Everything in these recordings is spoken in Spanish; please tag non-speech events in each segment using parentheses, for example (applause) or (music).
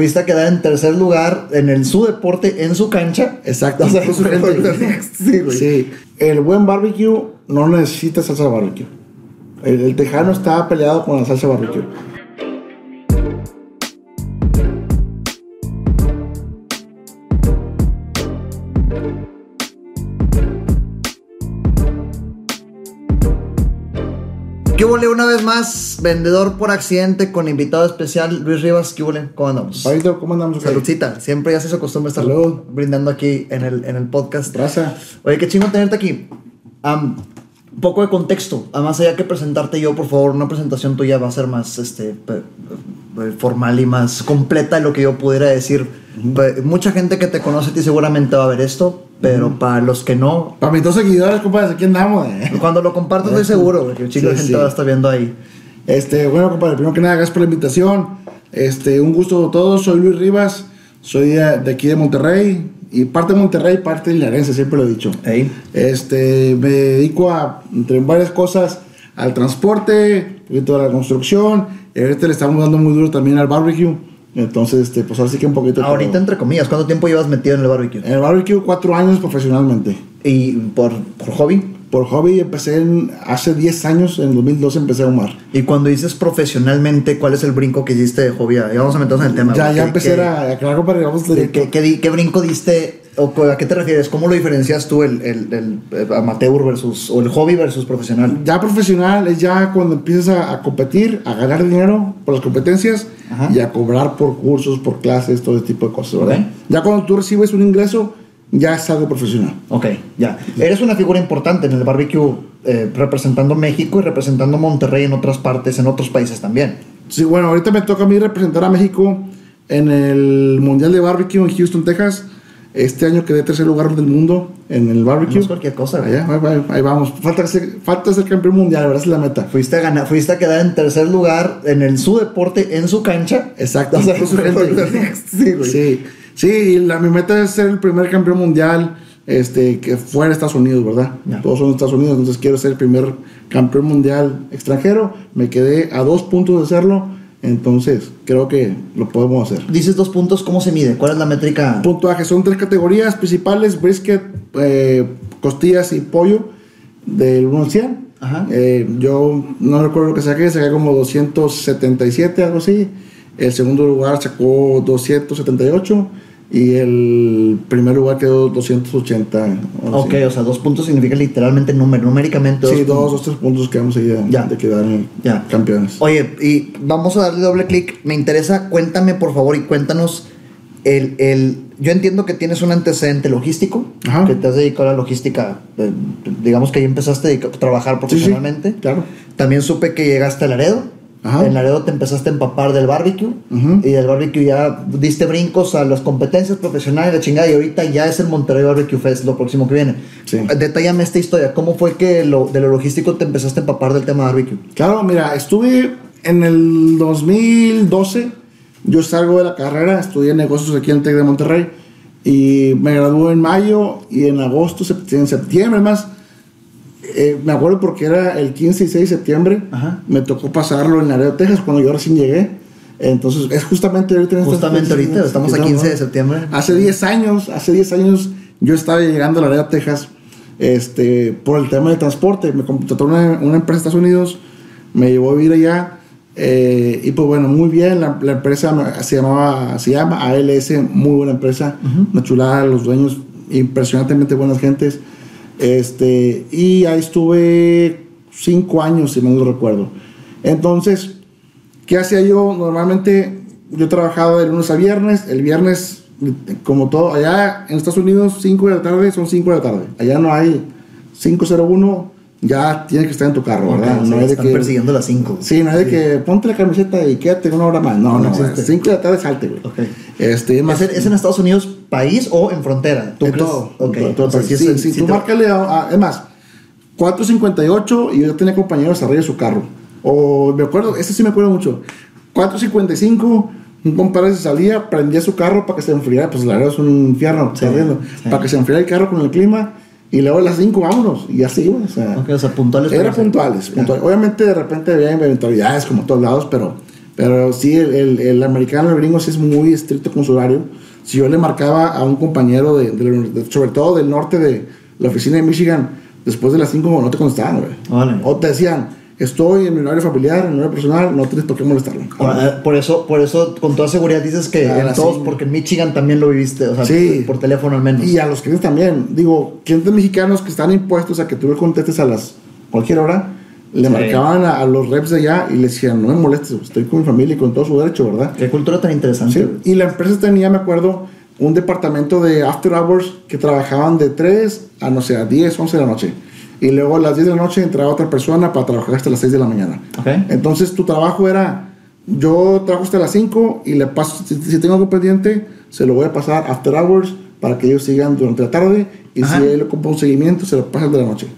Fuiste a quedar en tercer lugar en el su deporte, en su cancha. Exacto. O sea, (laughs) su (laughs) sí, güey. Sí. El buen barbecue no necesita salsa barbecue. El, el tejano está peleado con la salsa barbecue. ¿Qué volé una vez más? Vendedor por accidente con invitado especial, Luis Rivas. ¿Qué volé? ¿Cómo andamos? ¿cómo andamos? Saludcita. Siempre ya se hizo costumbre estar Salud. brindando aquí en el, en el podcast. Raza. Oye, qué chingo tenerte aquí. Un poco de contexto. Además, allá que presentarte yo, por favor, una presentación tuya va a ser más este, formal y más completa de lo que yo pudiera decir. Mucha gente que te conoce a ti seguramente va a ver esto, pero para los que no, Para mis dos seguidores, compadre, aquí andamos. eh. cuando lo comparto estoy seguro güey, que un chingo de Sí, gente sí. va a estar viendo ahí. Este, bueno, compadre, primero que nada, gracias por la invitación. Este, un gusto a todos. Soy Luis Rivas, soy de, aquí de Monterrey. Y parte de Monterrey, parte de Linarense, siempre lo he dicho. Ahí. Este, me dedico a, entre varias cosas, al transporte, poquito a la construcción. Y ahorita le estamos dando muy duro también al barbecue. Entonces, este, pues ahora sí que un poquito. de Ahorita, todo. entre comillas, ¿cuánto tiempo llevas metido en el barbecue? En el barbecue, cuatro años profesionalmente. ¿Y por, por hobby? Por hobby empecé en- hace 10 años, en 2012 empecé a humar. Y cuando dices profesionalmente, ¿cuál es el brinco que hiciste de hobby? Ya vamos a meternos en el tema. Ya, ya ¿Qué- empecé qué- a, a claro, compadre, vamos ¿Qué, qué- qué brinco diste? ¿O a qué te refieres? ¿Cómo lo diferencias tú el, el- el, amateur versus, o el hobby versus profesional? Ya profesional es ya cuando empiezas a, a competir, a ganar dinero por las competencias Ajá. y a cobrar por cursos, por clases, todo ese tipo de cosas, ¿verdad? Ya cuando tú recibes un ingreso, ya es algo profesional. Ok, ya. Eres una figura importante en el barbecue, eh, representando México y representando Monterrey en otras partes, en otros países también. Sí, bueno, ahorita me toca a mí representar a México en el Mundial de Barbecue en Houston, Texas. Este año quedé tercer lugar del mundo en el No barbecue. es cualquier cosa. Allá, ahí, ahí- vamos. Falta ser, falta ser campeón mundial, ¿verdad? Es la meta. Fuiste a ganar, fuiste a quedar en tercer lugar en el su deporte, en su cancha. Exacto. O sea, (laughs) sí, güey. Sí, sí, la, mi meta es ser el primer campeón mundial este, que fuera de Estados Unidos, ¿verdad? Todos son de Estados Unidos, entonces quiero ser el primer campeón mundial extranjero. Me quedé a dos puntos de serlo, entonces creo que lo podemos hacer. Dices dos puntos, ¿cómo se mide? ¿Cuál es la métrica? Puntuaje, son tres categorías principales, brisket, eh, costillas y pollo, del 1 al 100. Ajá. Eh, yo no recuerdo lo que saqué, saqué como 277, algo así. El segundo lugar sacó 278 y el primer lugar quedó 280. algo Ok, o sea, dos puntos significa literalmente número, numéricamente dos Sí, dos o tres puntos quedamos ahí de, Ya. de quedar Ya. campeones. Oye, y vamos a darle doble clic. Me interesa, cuéntame por favor y cuéntanos el, el- yo entiendo que tienes un antecedente logístico, Ajá. que te has dedicado a la logística, eh, digamos que ahí empezaste a trabajar Sí, sí, profesionalmente. claro. También supe que llegaste a Laredo. Ajá. En Laredo te empezaste a empapar del barbecue Ujú. y del barbecue ya diste brincos a las competencias profesionales, la chingada, y ahorita ya es el Monterrey Barbecue Fest, lo próximo que viene. Sí. Detállame esta historia, ¿cómo fue que lo, de lo logístico te empezaste a empapar del tema barbecue? Claro, mira, estuve en el 2012, yo salgo de la carrera, estudié negocios aquí en el TEC de Monterrey y me gradué en mayo y en agosto, en septiembre más, eh, me acuerdo porque era el 15 y 6 de septiembre, Ajá. me tocó pasarlo en Laredo, Texas, cuando yo recién llegué. Entonces, es justamente ahorita estas Justamente ahorita, estamos a ¿no? 15 de septiembre. Hace 10 años, hace 10 años yo estaba llegando a Laredo, Texas, este, por el tema de transporte. Me contrató una, una empresa de Estados Unidos, me llevó a vivir allá. eh, y pues bueno, muy bien, la, la empresa se, llamaba, se llama ALS, muy buena empresa, una chulada, los dueños impresionantemente buenas gentes. Este, y ahí estuve 5 años, si mal no recuerdo. Entonces, ¿Qué hacía yo? Normalmente yo trabajaba de lunes a viernes. El viernes, como todo, allá en Estados Unidos, 5 de la tarde son 5 de la tarde. Allá no hay 501, ya tienes que estar en tu carro, ¿verdad? Ok, no sí, hay de están que. persiguiendo las 5. Sí, no hay de que ponte la camiseta y quédate una hora más. No, No no, existe. 5 de la tarde salte, güey. Ok. Este, es más. ¿Es, en- es en Estados Unidos país o en frontera? ¿Tú en crees? todo. Ok. en todo, o sea, todo. sí es Sí, sí, sí tú te- márcale a- a- es más, 4.58 y yo tenía compañeros arriba de su carro. O me acuerdo, ese sí me acuerdo mucho. 4.55, un compadre se salía, prendía su carro para que se enfriara. Pues la verdad es un infierno, Sí, sí. Para que se enfriara el carro con el clima. Y luego a las 5 vámonos. Y así iba. O sea, Ok, o sea, puntuales. era puntuales, puntuales. Obviamente de repente había eventualidades como todos lados, pero Pero sí, el, el, el americano, el gringo, sí es muy estricto con su horario. Si yo le marcaba a un compañero, de, de- de- sobre todo del norte de la oficina de Michigan, después de las 5 no te contestaban, güey. Órale. O te decían, estoy en mi horario familiar, en mi horario personal, no tienes por qué molestarlo. Por, eh, por eso, por eso, con toda seguridad dices que Ah, en sí. todos, porque en Michigan también lo viviste, o sea, Sí. por teléfono al menos. Y a los clientes también. Digo, clientes mexicanos que están impuestos a que tú le contestes a las cualquier hora, le Sí. marcaban a, a los reps de allá y le decían, no me molestes, estoy con mi familia y con todo su derecho, ¿verdad? Qué cultura tan interesante. Y la empresa tenía, me acuerdo, un departamento de after hours que trabajaban de 3 a, no sé, a 10, 11 de la noche. Y luego a las 10 de la noche entraba otra persona para trabajar hasta las 6 de la mañana. Ok. Entonces tu trabajo era, yo trabajo hasta las 5 y le paso, si, si tengo algo pendiente, se lo voy a pasar after hours para que ellos sigan durante la tarde y Ajá. si él ocupa un seguimiento, se lo pasan de la noche.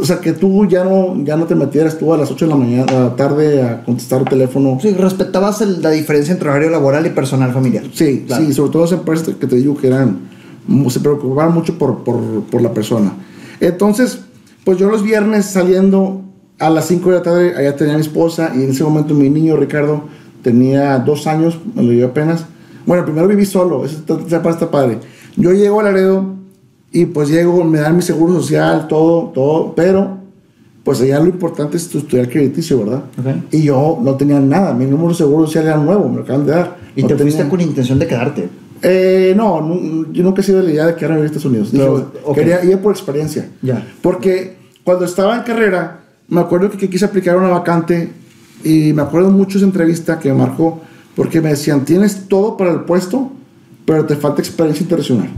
O sea, que tú ya no, ya no te metieras tú a las 8 de la mañana, a la tarde a contestar el teléfono. Sí, respetabas el- la diferencia entre horario laboral y personal familiar. Sí, Claro. sí, sobre todo las empresas que te digo que eran, se preocupaban mucho por, por, por la persona. Entonces, pues yo los viernes saliendo a las 5 de la tarde, allá tenía mi esposa y en ese momento mi niño Ricardo tenía dos años, me lo llevé apenas. Bueno, primero viví solo, eso está, está padre. Yo llego a Laredo y pues llego, me dan mi seguro social, todo, todo, pero pues allá lo importante es tu estudiar crediticio, ¿verdad? Y yo no tenía nada, mi número de seguro social era nuevo, me lo acaban de dar. Y No te tenía- fuiste con intención de quedarte. Eh, no, nu- yo nunca he sido de la idea de quedarme en Estados Unidos. Dije, Pero, ok. quería ir por experiencia. Ya. Porque cuando estaba en carrera, me acuerdo que, que quise aplicar una vacante y me acuerdo mucho esa entrevista que me marcó porque me decían, tienes todo para el puesto, pero te falta experiencia internacional.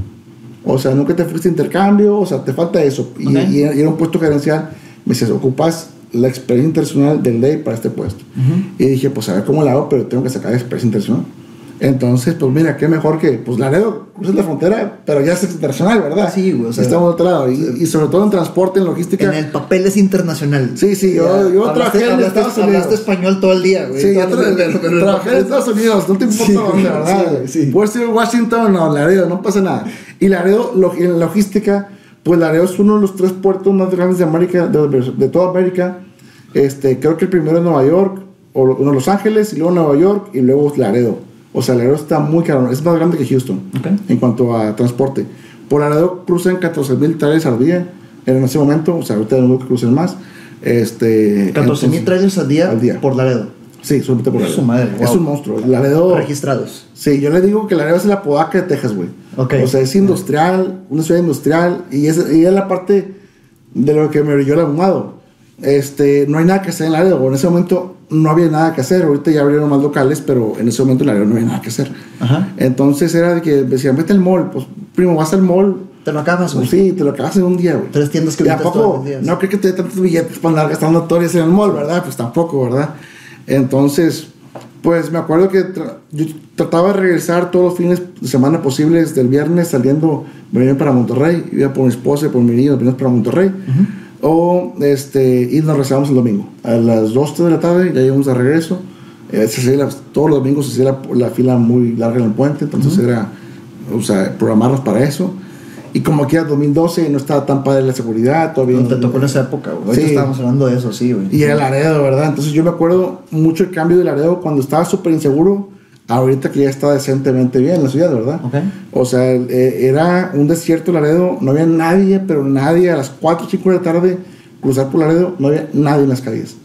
O sea, nunca te fuiste a intercambio, o sea, te falta eso. Y, Ok. y era un puesto gerencial. Me decías, ocupas la experiencia internacional del ley para este puesto. Y dije, pues a ver cómo la hago, pero tengo que sacar experiencia internacional. Entonces, pues mira, qué mejor que, pues Laredo, cruzas la frontera, pero ya es internacional, ¿verdad? Sí, güey, o sea- Estamos otro lado. Y, y sobre todo en transporte, en logística. En el papel es internacional. Sí, sí, yo- yo trabajé en hablaste- Estados Unidos. Hablaste español todo el día, güey. Sí, yo tra- trabajé en Estados Unidos, no te importa Sí, dónde, ¿verdad? sí, sí. Puedes ir a Washington o Laredo, no pasa nada. Y Laredo, lo- en logística, pues Laredo es uno de los tres puertos más grandes de América, de, de toda América. Este, creo que el primero es Nueva York, o uno Los Ángeles, y luego Nueva York, y luego Laredo. O sea, Laredo está muy caro, es más grande que Houston Ok. en cuanto a transporte. Por Laredo cruzan 14 mil trailers al día en ese momento, o sea, ahorita no que crucen más. Este, 14 mil trailers al día, al día. por Laredo. Sí, solamente por Su Laredo. madre, Es un monstruo. Laredo. Registrados. Sí, yo le digo que Laredo es la podaca de Texas, güey. Ok. O sea, es industrial, una ciudad industrial, y es, y es la parte de lo que me brilló el ahumado. Este, no hay nada que hacer en Laredo. En ese momento no había nada que hacer. Ahorita ya abrieron más locales, pero en ese momento en Laredo no había nada que hacer. Ajá. Entonces era de que decían, vete al mall. Pues, primo, vas al mall. Te lo acabas, güey. Sí, te lo acabas en un día, güey. Tres tiendas que ¿Y a visitas poco? todos los días. No creo que te dé tantos billetes para andar gastando torias en el mall, ¿verdad? Pues tampoco, ¿verdad? Entonces, pues me acuerdo que tra- yo trataba de regresar todos los fines de semana posibles del viernes saliendo, venía para Monterrey, iba por mi esposa y por mi niño, venimos para Monterrey. O, este, y nos regresamos el domingo. A las 2, 3 de la tarde ya íbamos de regreso. Eh, se hacía la- todos los domingos se hacía la, la fila muy larga en el puente, entonces era, o sea, programarnos para eso. Y como aquí era 2012 no estaba tan padre la seguridad, todavía No te tocó en esa época, güey. Sí. estábamos hablando de eso, sí, güey. y era Laredo, ¿verdad? Entonces yo me acuerdo mucho el cambio de Laredo cuando estaba súper inseguro, ahorita que ya está decentemente bien la ciudad, ¿verdad? Ok. O sea, eh, era un desierto Laredo, no había nadie, pero nadie a las 4 o 5 de la tarde cruzar por Laredo, no había nadie en las calles.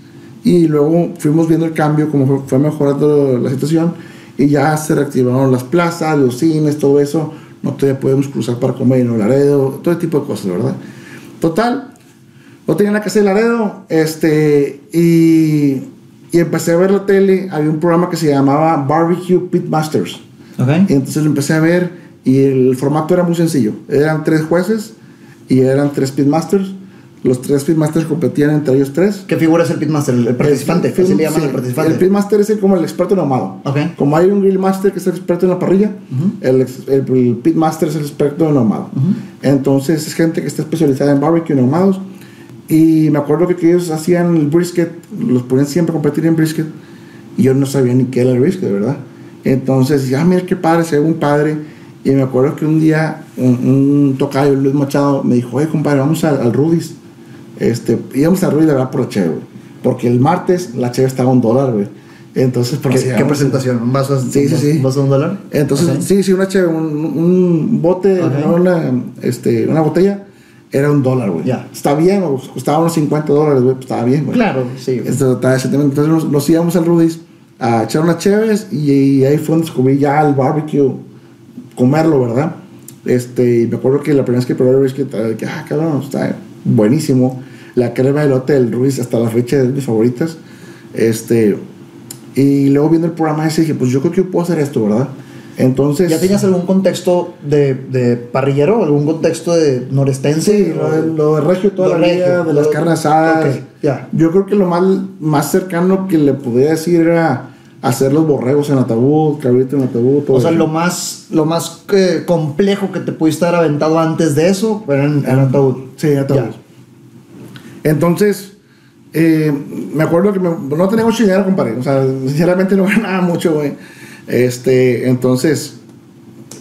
Y luego fuimos viendo el cambio, como fue, fue mejorando la situación, y ya se reactivaron las plazas, los cines, todo eso. No todavía podemos cruzar para comer en Laredo, todo tipo de cosas, ¿verdad? Total, no tenía que hacer en Laredo, este, y, y empecé a ver la tele, había un programa que se llamaba Barbecue Pitmasters. Ok. Y entonces lo empecé a ver y el formato era muy sencillo. Eran tres jueces y eran tres pitmasters. Los tres pitmasters competían entre ellos tres. ¿Qué figura es el pitmaster? El participante. El, Así le llaman sí, al participante. El pitmaster es el- como el experto en ahumado. Ok. Como hay un grillmaster que es el experto en la parrilla, el, ex- el, el pitmaster es el experto en ahumado. Entonces es gente que está especializada en barbecue, en ahumados. Y me acuerdo que, que ellos hacían el brisket, los ponían siempre a competir en brisket. Y yo no sabía ni qué era el brisket, ¿verdad? Entonces, ya mira qué padre, se ve un padre. Y me acuerdo que un día un, un tocayo, Luis Machado, me dijo, oye, compadre, vamos al, al Rudy's. Este, íbamos al Rudy's, la verdad, por la cheve. Porque el martes la cheve estaba a un dólar, güey. Entonces, ¿Qué, así qué presentación? ¿Un vaso, Sí, sí, sí. ¿Un vaso de un dólar? Entonces, Ok. sí, sí, una cheve, un, un bote, Ok. no, una, este, una botella, era un dólar, güey. Ya. Está bien, güey, costaba unos 50 dólares, güey, pues estaba bien, güey. Claro, sí. Esto. Entonces nos, nos íbamos al Rudy's a echar unas cheves y, y ahí fue donde descubrí ya el barbecue, comerlo, ¿verdad? Este, y me acuerdo que la primera vez que probé el brisket, que, ah, cabrón, está buenísimo. La crema de elote del Ruiz hasta la fecha es de mis favoritas. Este, y luego viendo el programa ese dije, pues yo creo que puedo hacer esto, ¿verdad? Entonces... ¿Ya tenías algún contexto de, de parrillero? ¿Algún contexto de norestense? Sí, lo de, lo de regio toda la vida, de las carnes asadas. Yo creo que lo más, más cercano que le podía decir era hacer los borregos en ataúd, cabrito en ataúd. todo O sea, eso. lo más, lo más eh, complejo que te pudiste haber aventado antes de eso era en, en ataúd. Sí, en ataúd. Ya. Entonces, eh, me acuerdo que me- no tenía mucho dinero, compadre. O sea, sinceramente no ganaba mucho, güey. Este, entonces,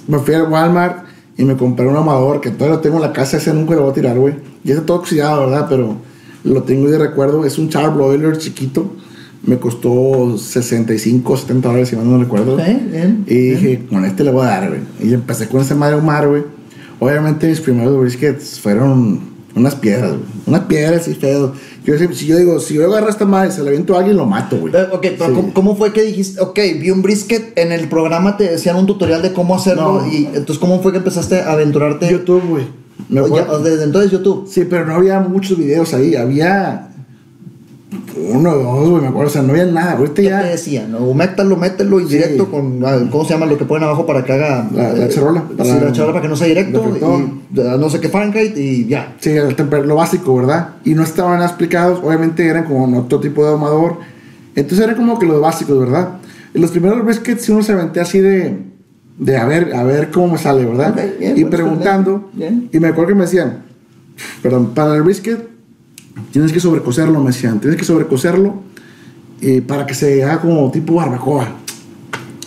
me fui al Walmart y me compré un amador que todavía lo tengo en la casa, ese nunca lo voy a tirar, güey. Y está todo oxidado, ¿verdad? Pero lo tengo de recuerdo. Es un charbroiler chiquito. Me costó 65, 70 dólares, si mal no recuerdo. Ok, bien, Y dije, con este le voy a dar, güey. Y empecé con ese madre Omar, güey. Obviamente mis primeros briskets fueron unas piedras, güey. Unas piedras y feos. Yo, si yo digo, si yo agarro esta madre se la aviento a alguien, lo mato, güey. Eh, ok, pero Sí. ¿cómo, cómo fue que dijiste? Ok, vi un brisket, en el programa te decían un tutorial de cómo hacerlo No. y entonces ¿cómo fue que empezaste a aventurarte? YouTube, güey. Desde entonces YouTube. Sí, pero no había muchos videos ahí. Había uno dos, güey, me acuerdo. O sea, no había nada. Ahorita ¿Qué te ya. decían? ¿no? Métalo, mételo y Sí. directo con, ah, ¿cómo se llama lo que ponen abajo para que haga? La- la eh, charola, sí, para- la charola para que no sea directo y no sé qué Fahrenheit y ya. Sí, el lo básico, ¿verdad? Y no estaban explicados, obviamente eran como otro tipo de ahumador. Entonces eran como que los básicos, ¿verdad? En los primeros briskets sí uno se aventé así de, de a ver, a ver cómo me sale, ¿verdad? Ok, bien, y bueno, preguntando. bien. Y me acuerdo que me decían, perdón, para el brisket tienes que sobrecocerlo, me decían, tienes que sobrecocerlo y para que se haga como tipo barbacoa.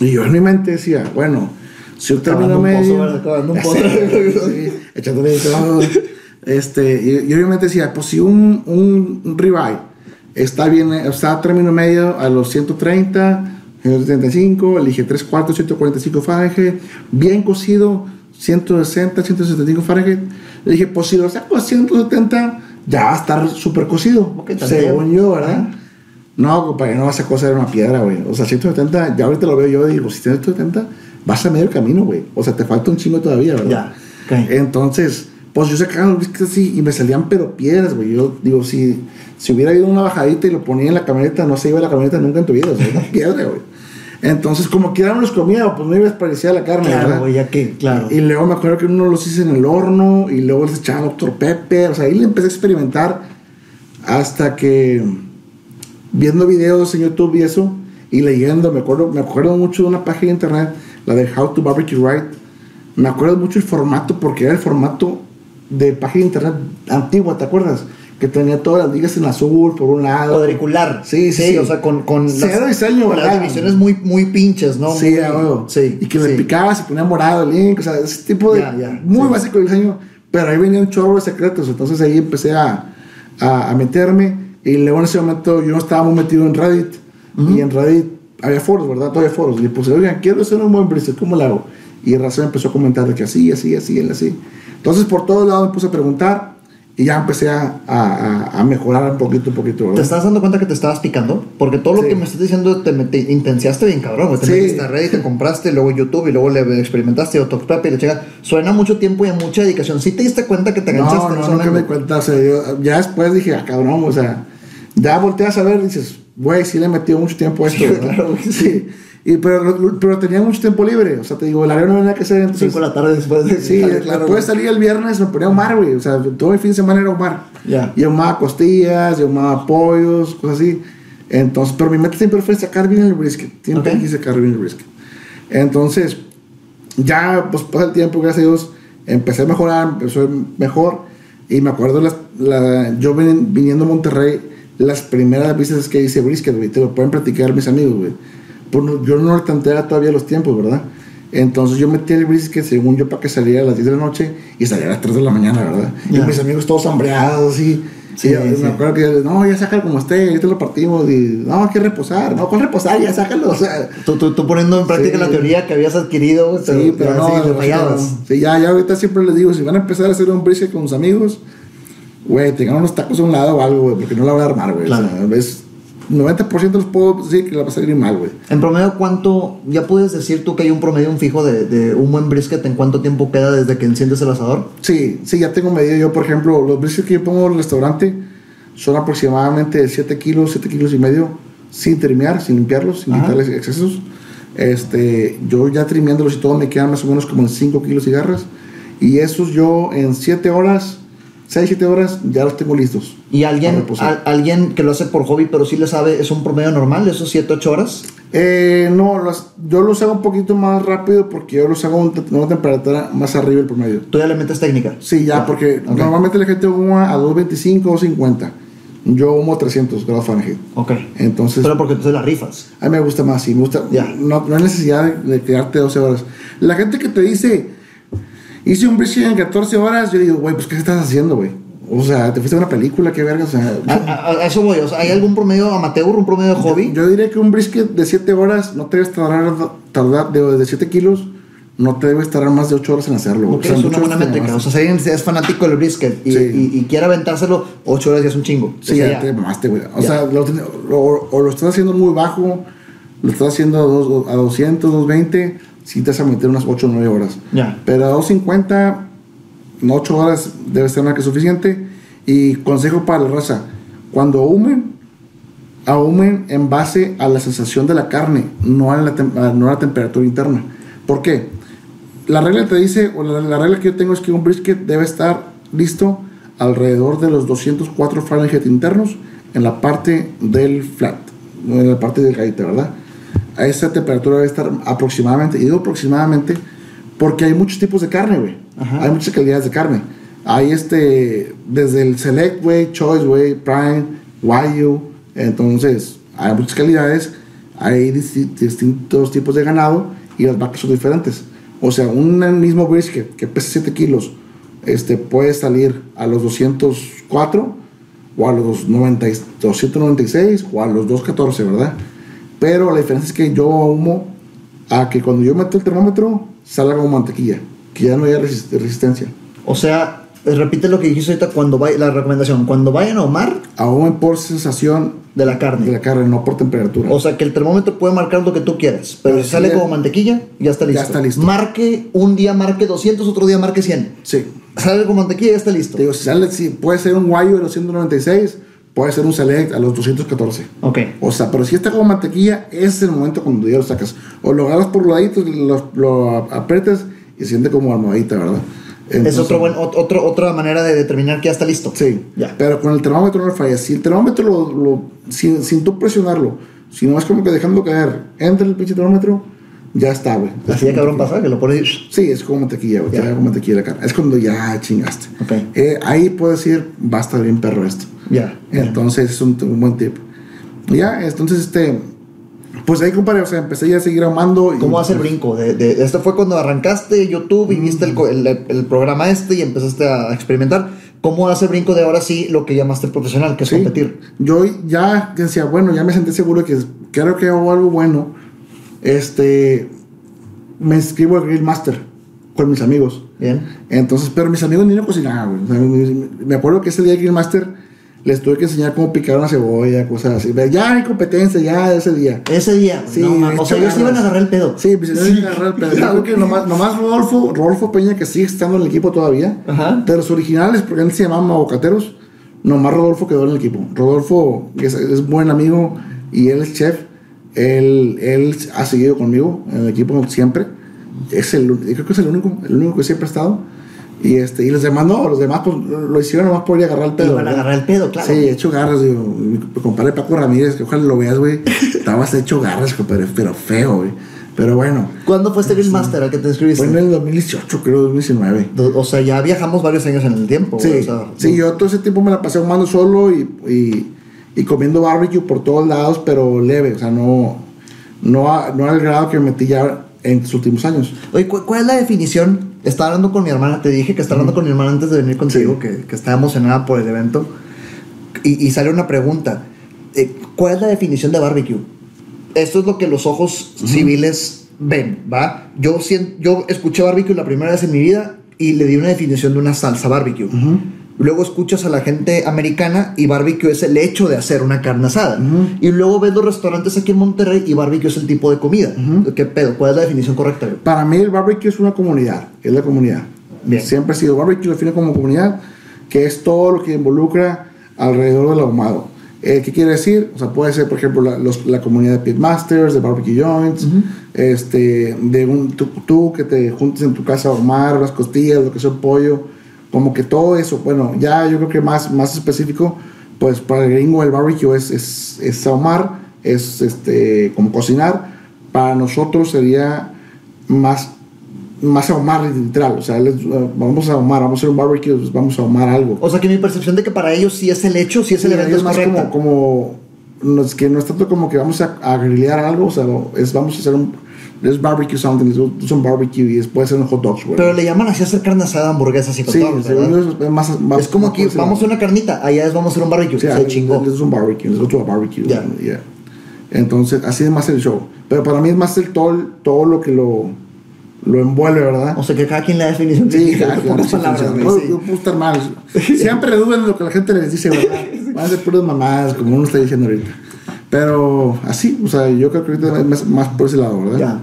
Y yo en mi mente decía, bueno, si yo un pozo, medio... ¿verdad? Cavando un (laughs) pozo. Sí, echándole. Este, y, y obviamente decía, pues si un, un, ribeye está bien, eh, está a término medio a los 130, 175, elige 3 cuartos, 145 Fahrenheit, bien cocido, 160, 175 Fahrenheit. Le dije, pues si lo saco a 170, ya va a estar súper cocido, según yo, ¿verdad? No, compadre, no vas a cocer una piedra, güey. O sea, 170, ya ahorita lo veo yo y digo, si tienes 170, vas a medio camino, güey. O sea, te falta un chingo todavía, ¿verdad? Ya. Entonces, pues yo sacaba los briskets así y me salían pero piedras, güey. Yo digo, si, si hubiera habido una bajadita y lo ponía en la camioneta, no se iba la camioneta nunca en tu vida, o sea, una (laughs) piedra, güey. Entonces, como quiera me los comía, pues no iba a desperdiciar la carne, Claro, ¿verdad? ya que, claro. Y luego me acuerdo que uno los hice en el horno y luego les echaba Dr. Pepper. O sea, ahí le empecé a experimentar hasta que viendo videos en YouTube y eso y leyendo, me acuerdo, me acuerdo mucho de una página de internet, la de How to Barbecue Right. Me acuerdo mucho el formato porque era el formato de página de internet antigua, ¿te acuerdas? Que tenía todas las ligas en azul por un lado. Cuadricular. Sí, sí, sí. o sea, con, con Cero diseño, con ¿verdad? las divisiones muy, muy pinches, ¿no? Sí, Muy-. Sí. Y que le sí. picabas y ponía morado el link, o sea, ese tipo de. Ya, ya, muy sí. básico el diseño. Pero ahí venía un chorro de secretos, entonces ahí empecé a, a, a meterme. Y luego en ese momento yo no estaba muy metido en Reddit. Y en Reddit había foros, ¿verdad? Todavía foros. Y le puse, oigan, quiero hacer un buen brisket, ¿cómo lo hago? Y Raza empezó a comentar de que así, así, así, él así. Entonces por todos lados me puse a preguntar y ya empecé a, a, a- mejorar un poquito, un poquito, ¿Te ¿verdad? estás dando cuenta que te estabas picando? Porque todo lo Sí. que me estás diciendo te, te intenciaste bien cabrón. Te Sí. metiste a Reddit, te compraste, luego YouTube y luego le experimentaste y le llega. Suena mucho tiempo y mucha dedicación. ¿Sí te diste cuenta que te enganchaste No, no, ese nunca me cuenta. O sea, yo ya después dije, ah, cabrón, o sea, ya volteas a ver y dices, güey, sí le metió mucho tiempo a esto, Sí, claro, güey, sí. Y, pero, pero tenía mucho tiempo libre. O sea, te digo, el área no nada que hacer. Entonces, 5 de la tarde después de. sí, Jale, claro, después salir el viernes me ponía a ahumar, güey. O sea, todo el fin de semana era ahumar. Ya. Y ahumaba costillas, y ahumaba pollos, cosas así. Entonces, pero mi meta siempre fue sacar bien el brisket. Siempre Ok. quise sacar bien el brisket. Entonces, ya pues pasa el tiempo, gracias a Dios, empecé a mejorar, empezó mejor. Y me acuerdo, las, la, yo vin- viniendo a Monterrey, las primeras veces que hice brisket, güey, te lo pueden platicar mis amigos, güey. No- yo no tanteaba todavía los tiempos, ¿verdad? Entonces yo metí el brisket, según yo, para que saliera a las 10 de la noche y saliera a las 3 de la mañana, ¿verdad? Ya. Y mis amigos todos hambreados, así. Sí, Sí, me acuerdo que, no, ya sácalo como esté, te lo partimos. Y, no, hay que reposar. No, ¿cuál reposar? Ya sácalo. (laughs) O sea, Tú, tú, tú poniendo en práctica Sí. la teoría que habías adquirido, pero, sí, pero no, sí, te no. Sí, ya, ya ahorita siempre les digo, si van a empezar a hacer un brisket con sus amigos, güey, tengan unos tacos a un lado o algo, güey, porque no la voy a armar, güey. Claro. O sea, es 90% los puedo decir que la va a salir mal, güey. En promedio, ¿cuánto? ¿Ya puedes decir tú que hay un promedio, un fijo de, de un buen brisket en cuánto tiempo queda desde que enciendes el asador? Sí, sí, ya tengo medido. Yo, por ejemplo, los briskets que yo pongo en el restaurante son aproximadamente 7 kilos, 7 kilos y medio, sin trimear, sin limpiarlos, sin Ajá. quitarles excesos. Este, yo ya trimeándolos y todo me quedan más o menos como en 5 kilos y garras. Y esos yo en 7 horas, 6, 7 horas, ya los tengo listos. ¿Y alguien, al- alguien que lo hace por hobby, pero sí le sabe, es un promedio normal, esos 7, 8 horas? Eh, no, yo los hago un poquito más rápido porque yo los hago a un- a una temperatura más arriba del promedio. Tú ya le metes técnica. Sí, ya, porque Ok. normalmente la gente huma a 225 o 50. Yo humo a 300 grados Fahrenheit. Ok. Entonces, Pero porque tú te la rifas. a mí me gusta más, sí, me gusta. Ya. No, no hay necesidad de, de quedarte 12 horas. La gente que te dice, hice un brisket en 14 horas, yo digo, güey, pues ¿qué estás haciendo, güey? O sea, te fuiste a una película, qué verga, o sea. A, a- a eso voy. O sea, ¿hay algún promedio amateur, un promedio de hobby? Yo diría que un brisket de 7 horas no te debes tardar, tardar de, de 7 kilos, no te debes tardar más de 8 horas en hacerlo. güey. Ok, O sea, es una buena métrica. O sea, si alguien es fanático del brisket y, Sí. y- y quiere aventárselo, 8 horas ya es un chingo. Sí, O sea, ya te mamaste, güey. O Ya. sea, lo, ten- o, o lo estás haciendo muy bajo, lo estás haciendo a, dos- a 200, 220, sí te vas a meter unas 8 o 9 horas. Ya. Pero a 250, no 8 horas debe ser más que suficiente. Y consejo para la raza: cuando ahumen, ahumen en base a la sensación de la carne, no a la, no a la temperatura interna. ¿Por qué? La regla te dice, o la, la regla que yo tengo es que un brisket debe estar listo alrededor de los 204 Fahrenheit internos en la parte del flat, en la parte del galleta, ¿verdad? A esa temperatura debe estar aproximadamente, y digo aproximadamente porque hay muchos tipos de carne, güey. Hay muchas calidades de carne. Hay este, desde el Select, güey, Choice, güey, Prime, Wagyu. Entonces, hay muchas calidades. Hay disti- distintos tipos de ganado y las vacas son diferentes. O sea, un mismo brisket que pesa 7 kilos este, puede salir a los 204 o a los 90, y- 296 o a los 214, ¿verdad? Pero la diferencia es que yo humo a que cuando yo meto el termómetro salga como mantequilla, que ya no haya resist- resistencia. O sea, repite lo que dijiste ahorita cuando vaya, la recomendación, cuando vayan a ahumar Ahumen por sensación de la carne. de la carne, no por temperatura. O sea, que el termómetro puede marcar lo que tú quieras, pero Pero si sale como ya- mantequilla, ya está listo. está listo. Marque, un día marque 200, otro día marque 100. sí. Sale como mantequilla, ya está listo. Te digo, si sale, si puede ser un guayo de los 196, puede ser un select a los 214. Ok. O sea, pero si está como mantequilla, ese es el momento cuando ya lo sacas. O lo agarras por los laditos, lo, lo aprietas y se siente como almohadita, ¿verdad? es Entonces- otro buen, ot- otro, otra manera de determinar que ya está listo. Sí, Ya. pero con el termómetro no le fallas. Si el termómetro lo, lo- sin, sin tú presionarlo, si no es como que dejando caer, entra el pinche termómetro, ya está, güey. Así de cabrón pasa, que lo pones. Sí, es como mantequilla, güey. Ya. Como mantequilla la carne. Es cuando ya chingaste. Ok. Eh, ahí puedes decir, va a estar bien perro esto. Ya. Entonces es un, un buen tip. Ya, entonces este. Pues ahí, compadre, o sea, empecé ya a seguir amando. y- ¿Cómo hace el brinco? De, de- esto fue cuando arrancaste YouTube y viste el, co- el- el programa este y empezaste a experimentar. ¿Cómo hace el brinco de ahora sí lo que llamaste profesional, que es Sí. competir? Yo ya decía, bueno, ya me sentí seguro de que creo que hago algo bueno. Este. Me inscribo al Grill Master con mis amigos. Bien. Entonces, pero mis amigos ni no cocinaban, güey. Me- acuerdo que ese día Grill Master les tuve que enseñar cómo picar una cebolla, cosas así. Ya hay competencia, ya ese día. Ese día. Sí, no, o sea, ellos iban a agarrar el pedo. Sí, pues se agarrar el pedo. Creo que nomás, nomás Rodolfo, Rodolfo Peña, que sigue estando en el equipo todavía, Ajá. de los originales, porque antes se llamaban Aguacateros, nomás Rodolfo quedó en el equipo. Rodolfo es, es buen amigo y él es chef. Él, él ha seguido conmigo en el equipo siempre. Es el, creo que es el único, el único que siempre ha estado. Y, este, y los demás no, los demás pues, lo hicieron nomás por ir a agarrar el pedo. Iban a agarrar el pedo, claro. Sí, hecho garras, digo. Mi compadre Paco Ramírez, que ojalá lo veas, güey. (laughs) Estabas hecho garras, compadre, pero feo, güey. Pero bueno, ¿Cuándo fue este Grill Master al que te inscribiste? fue en el 2018, creo, 2019. Do- O sea, ya viajamos varios años en el tiempo. Sí, o sea, sí, yo todo ese tiempo me la pasé fumando solo y, y, y comiendo barbecue por todos lados, pero leve, o sea, no, no, a- no al grado que me metí ya en los últimos años. Oye, ¿cu- ¿cuál es la definición? Estaba hablando con mi hermana, te dije que estaba hablando con mi hermana antes de venir contigo, que, que estaba emocionada por el evento. y, y sale una pregunta. eh, ¿Cuál es la definición de barbecue? Esto es lo que los ojos civiles ven, ¿va? Yo, yo escuché barbecue la primera vez en mi vida y le di una definición de una salsa barbecue. Luego escuchas a la gente americana y barbecue es el hecho de hacer una carne asada. Y luego ves los restaurantes aquí en Monterrey y barbecue es el tipo de comida. ¿Qué pedo? ¿Cuál es la definición correcta? Para mí el barbecue es una comunidad, es la comunidad. Bien. Siempre ha sido barbecue, define como comunidad, que es todo lo que involucra alrededor del ahumado. Eh, ¿Qué quiere decir? O sea, puede ser, por ejemplo, la, los- la comunidad de pitmasters, de barbecue joints, este, de un, tú, tú que te juntes en tu casa a ahumar las costillas, lo que sea el pollo, como que todo eso. Bueno, ya yo creo que más, más específico, pues para el gringo el barbecue es, es, es ahumar, es este, como cocinar. Para nosotros sería más más ahumar literal, o sea, les- uh, vamos a ahumar, vamos a hacer un barbecue, pues vamos a ahumar algo. O sea que mi percepción de que para ellos sí es el hecho, sí es el Sí, evento es más correcta. como, como no es que no es tanto como que vamos a, a grillear algo, o sea, es vamos a hacer un es barbecue something, es un barbecue y después hacer un hot dogs, güey. Pero le llaman así a hacer carne asada, hamburguesas y sí, según ¿verdad? yo es más, más- Es como aquí, vamos a una carnita, allá es vamos a hacer un barbecue. Sí, se chingó. do un barbecue, to a barbecue. Ya. yeah. Entonces, así es más el show. Pero para mí es más el todo, todo lo que lo, lo envuelve, ¿verdad? O sea que cada quien le da definición. Sí, Sí, pocas sí, palabras, sí, no, sí. no puedo estar mal. Siempre dudan lo que la gente les dice, ¿verdad? (laughs) Van a ser puras mamadas, como uno está diciendo ahorita. Pero así, o sea, yo creo que ahorita es más, más por ese lado, ¿verdad? Ya.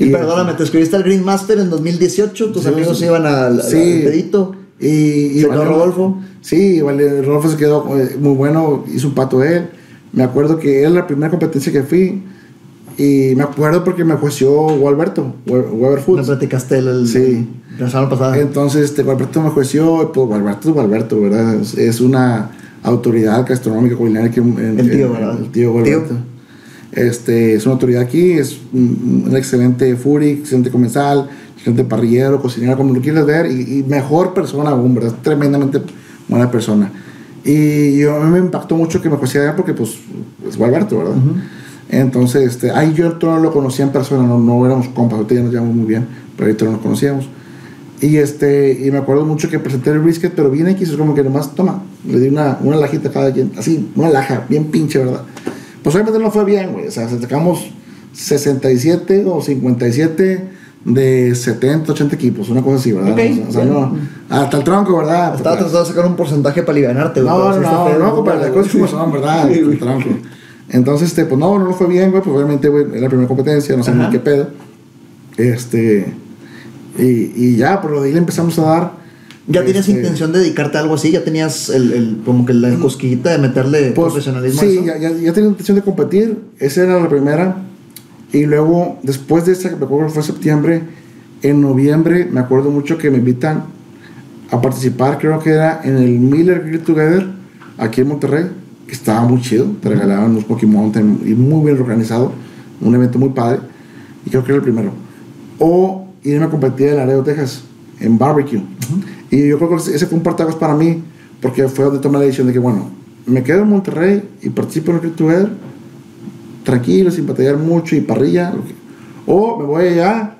Y, Y- perdóname, te escribiste al Green Master en 2018, tus Sí, amigos sí. iban al, Sí. pedito. Y, y ¿Se quedó Vale- Rodolfo? Sí, vale, Rodolfo se quedó eh, muy bueno, hizo un pato él. Me acuerdo que era la primera competencia que fui. Y me acuerdo porque me jueció Gualberto, We- Weber Me Foods. platicaste el, el- Sí. la semana pasada. Entonces, este, Gualberto me jueció, y pues Gualberto es Gualberto, ¿verdad? Es, una autoridad gastronómica culinaria que en- El tío, ¿verdad? El tío Gualberto. Tío. Este, es una autoridad aquí, es un, un excelente foodie, excelente comensal, excelente parrillero, cocinero, como lo quieras ver, y, y mejor persona aún, ¿verdad? Tremendamente buena persona. Y yo, a mí me impactó mucho que me conociera porque, pues, es Gualberto, ¿verdad? Entonces, este, ahí yo no lo conocía en persona, no, no éramos compas, ahorita ya nos llevamos muy bien, pero ahorita no nos conocíamos. Y, este, y me acuerdo mucho que presenté el brisket, pero bien X, es como que nomás, toma, le di una, una lajita a cada quien, así, una laja, bien pinche, ¿verdad? Pues obviamente no fue bien, güey, o sea, sacamos 67 o 57 de 70, 80 equipos, una cosa así, ¿verdad? Ok, o sea, bien. no, hasta el tronco, ¿verdad? Estaba tratando de sacar un porcentaje para alivianarte, güey. no, no, no, no, compadre, las cosas como son, ¿verdad? Sí, güey. Tranquilo. Entonces, este, pues no, no nos fue bien, güey, pues obviamente, güey, era la primera competencia, no sé ni qué pedo. Este, y, y ya, pero de ahí le empezamos a dar. ¿Ya tenías este, intención de dedicarte a algo así? ¿Ya tenías el, el- como que la cosquillita de meterle pues, profesionalismo a Sí, eso? ya, ya, ya tenía intención de competir, esa era la primera. Y luego, después de esa, que me acuerdo que fue septiembre, en noviembre, me acuerdo mucho que me invitan a participar, creo que era en el Miller Grill Together, aquí en Monterrey, que estaba muy chido, te regalaban unos Mountain y muy bien organizado, un evento muy padre, y creo que era el primero. O irme a competir en Laredo, Texas, en barbecue. Y yo creo que ese fue un partaguas para mí, porque fue donde tomé la decisión de que, bueno, me quedo en Monterrey y participo en el Together, tranquilo, sin batallar mucho y parrilla, o me voy allá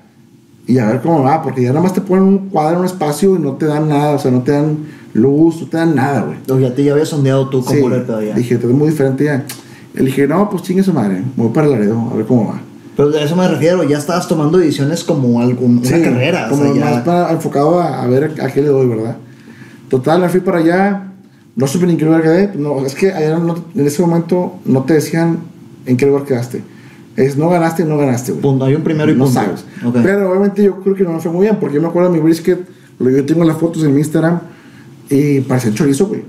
y a ver cómo va, porque ya nada más te ponen un cuadro en un espacio y no te dan nada, o sea, no te dan luz, no te dan nada, güey. O ya te ya habías sondeado tú Sí, era todavía. dije, todo es muy diferente ya. Le dije, no, pues chingue su madre, voy para el Laredo, a ver cómo va. Pero a eso me refiero, ya estabas tomando decisiones como algún, una Sí, carrera. o Como sea, ya- más para- enfocado a, a ver a qué le doy, ¿verdad? Total, me fui para allá, no supe ni en qué lugar quedé. No, es que allá no- en ese momento no te decían en qué lugar quedaste. Es no ganaste, no ganaste, güey. Punto, hay un primero y no punto. sabes. Ok. Pero obviamente yo creo que no me fue muy bien, porque yo me acuerdo de mi brisket, yo tengo las fotos en mi Instagram y parecía chorizo, güey.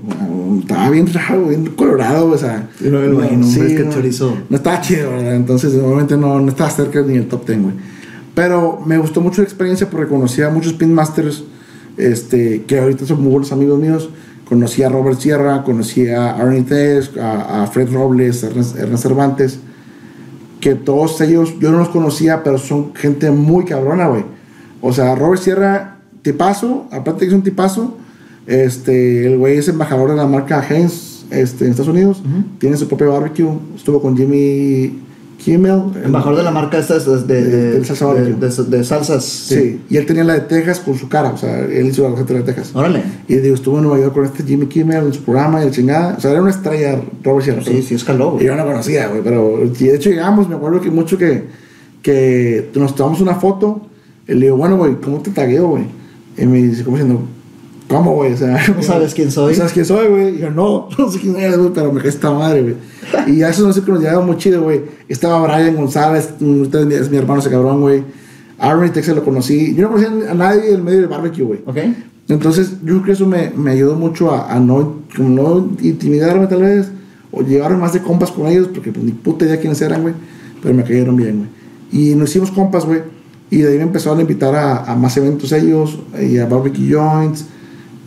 Estaba bien raro, bien colorado, o sea. Sí, no me lo imagino, brisket chorizo. No estaba chido, ¿verdad? Entonces, obviamente no, no estaba cerca ni el top 10, güey. Pero me gustó mucho la experiencia porque conocí a muchos pin masters este, que ahorita son muy buenos amigos míos. Conocí a Robert Sierra, conocí a Arnie Tess, a, a Fred Robles, a Ernest, Ernest Cervantes. Que todos ellos, yo no los conocía, pero son gente muy cabrona, güey. O sea, Robert Sierra, tipazo, aparte que es un tipazo. Este, el güey es embajador de la marca Heinz este, en Estados Unidos. Tiene su propio barbecue. Estuvo con Jimmy Kimmel. Embajador de la marca esta de, salsa barbecue. salsas. Sí. y él tenía la de Texas con su cara, o sea, él hizo la receta de Texas. Órale. Y digo, estuvo en Nueva York con este Jimmy Kimmel en su programa y el chingada. O sea, era una estrella, Robert Sierra. Sí, sí, escaló, Y güey. yo no conocía, güey, pero y de hecho llegamos, me acuerdo que mucho que, que nos tomamos una foto. Y le digo, bueno, güey, ¿cómo te tagueo, güey? Y me dice, ¿cómo diciendo? ¿Cómo, güey? O sea, (laughs) ¿No sabes quién soy? ¿No sabes quién soy, güey? Y yo, no, (laughs) no sé quién eres, güey, pero me cae esta madre, güey. Y a eso no sé que nos llevaba muy chido, güey. Estaba Brian González, usted es mi- hermano ese cabrón, güey. Aaron y Texas lo conocí. Yo no conocía a nadie en medio del barbecue, güey. Ok. Entonces, yo creo que eso me, me ayudó mucho a, a no, como no intimidarme tal vez, o llevarme más de compas con ellos, porque pues, ni puta idea quiénes eran, güey, pero me cayeron bien, güey. Y nos hicimos compas, güey, y de ahí me empezaron a invitar a, a más eventos ellos, y a barbecue joints,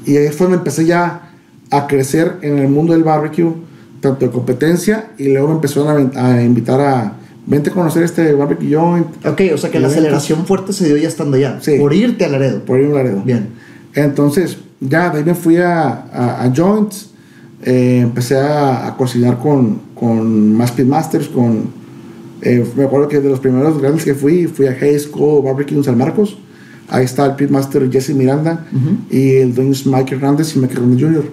y ahí fue donde empecé ya a crecer en el mundo del barbecue, tanto de competencia, y luego me empezaron a, a invitar a, vente a conocer este barbecue joint, Ok, o sea que la aceleración fuerte se dio ya estando allá. Sí. Por irte a Laredo. por ir a Laredo. Bien. Entonces, ya de ahí me fui a, a, a Joints, eh, empecé a, a cocinar con, con más Pitmasters, con, eh, me acuerdo que de los primeros grandes que fui, fui a Hayes Co Barbecue en San Marcos, ahí está el Pitmaster Jesse Miranda y el dueño es Mike Hernández y Mike Hernández Jr.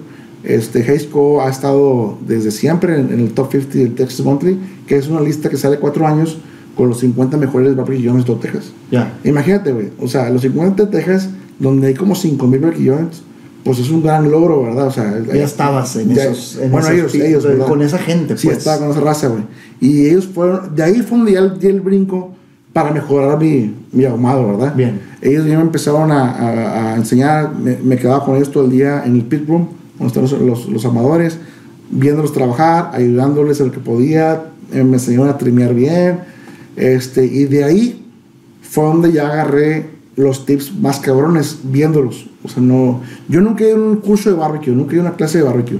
Este, Hayes Co ha estado desde siempre en, en el top 50 del Texas Monthly, que es una lista que sale cuatro años con los 50 mejores joints de Texas. Ya. Imagínate, güey. O sea, los 50 de Texas, donde hay como 5000 barbecue pues es un gran logro, ¿verdad? O sea, Ya estabas en ya- esos. en bueno, esos ellos, ellos. Con esa gente, Sí, pues. estaba con esa raza, güey. Y ellos fueron, de ahí fue donde ya di el brinco para mejorar mi, mi ahumado, ¿verdad? Bien. Ellos ya me empezaron a, enseñar, me, quedaba con ellos todo el día en el pit room, donde están los, los, amadores, viéndolos trabajar, ayudándoles en lo que podía, eh, me enseñaron a trimear bien, este, y de ahí fue donde ya agarré los tips más cabrones viéndolos. O sea, no, yo nunca he ido a un curso de barbecue, nunca he una clase de barbecue.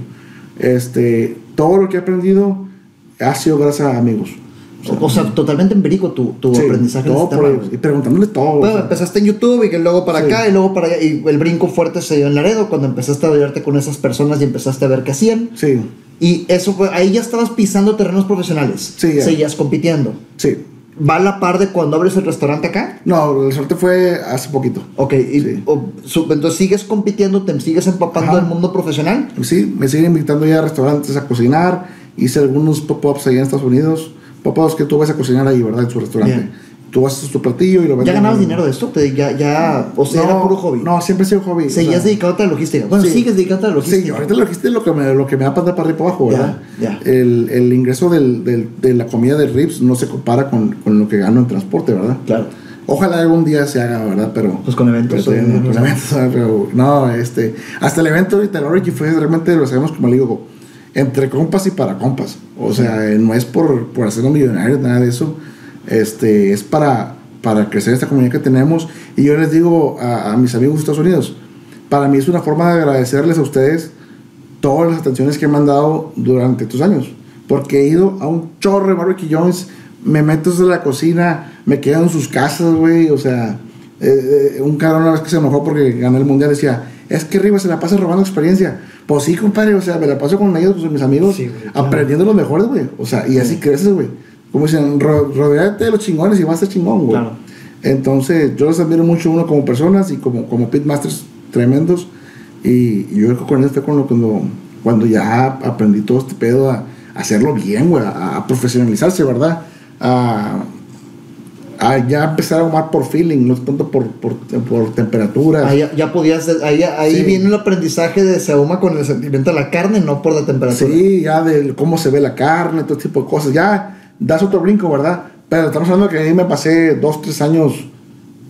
Este, todo lo que he aprendido ha sido gracias a amigos. O, sea, totalmente empírico tu, tu Sí, aprendizaje en todo por güey. y preguntándole todo. Bueno, o sea. empezaste en YouTube y que luego para Sí. acá y luego para allá. Y el brinco fuerte se dio en Laredo cuando empezaste a ayudarte con esas personas y empezaste a ver qué hacían. Sí, Y eso fue, ahí ya estabas pisando terrenos profesionales. Sí, ya. Seguías compitiendo. sí. ¿Va a la par de cuando abres el restaurante acá? No, el suerte fue hace poquito. Ok, y, Sí. o- entonces sigues compitiendo, te sigues empapando del mundo profesional. Sí, me siguen invitando ya a restaurantes a cocinar. Hice algunos pop-ups allá en Estados Unidos. Pop-ups que tú vas a cocinar ahí, ¿verdad? En su restaurante. Bien. Tú haces tu platillo y lo vendes. ¿Ya ganabas dinero de esto? Te- ya, ya, o sea, no, era puro hobby. No, siempre he sido hobby. o Seguías sea, dedicándote a la logística. Bueno, Sí. sigues dedicándote a la logística. Sí, ahorita la logística es lo que me, lo que me da para, para arriba y para abajo, ¿verdad? Ya, El, el ingreso del, del- de la comida de Rips no se compara con, con lo que gano en transporte, ¿verdad? Claro. Ojalá algún día se haga, ¿verdad? Pero. Pues con eventos, pero con eventos, (laughs) pero no, este. Hasta el evento el Origi fue realmente lo hacemos como le digo, entre compas y para compas. O sea, eh, no es por, por hacernos millonarios, nada de eso. Este, es para, para crecer esta comunidad que tenemos. Y yo les digo a, a mis amigos de Estados Unidos, para mí es una forma de agradecerles a ustedes todas las atenciones que me han dado durante estos años. Porque he ido a un chorro de barbecue joints, me meto desde la cocina, me quedo en sus casas, güey. O sea, eh, eh, un cabrón una vez que se enojó porque gané el mundial decía, es que arriba se la pasa robando experiencia. Pues sí, compadre, o sea, me la paso con ellos, con mis amigos, Sí, güey, claro. aprendiendo los mejores, güey. O sea, y así creces, güey. Como dicen, ro rodeate de los chingones y vas a ser chingón, güey. Claro. Entonces, yo los admiro mucho uno como personas y como, como pitmasters tremendos. Y, yo creo que con fue cuando, cuando, cuando ya aprendí todo este pedo a, a hacerlo bien, güey, a, a profesionalizarse, ¿verdad? A, a ya empezar a ahumar por feeling, no tanto por, por, por temperatura. Ahí ya, ya podías, ahí, ahí Sí. viene el aprendizaje de se ahuma con el sentimiento de la carne, no por la temperatura. Sí, ya de cómo se ve la carne, todo tipo de cosas. Ya das otro brinco, ¿verdad? Pero estamos hablando que ahí me pasé dos, tres años,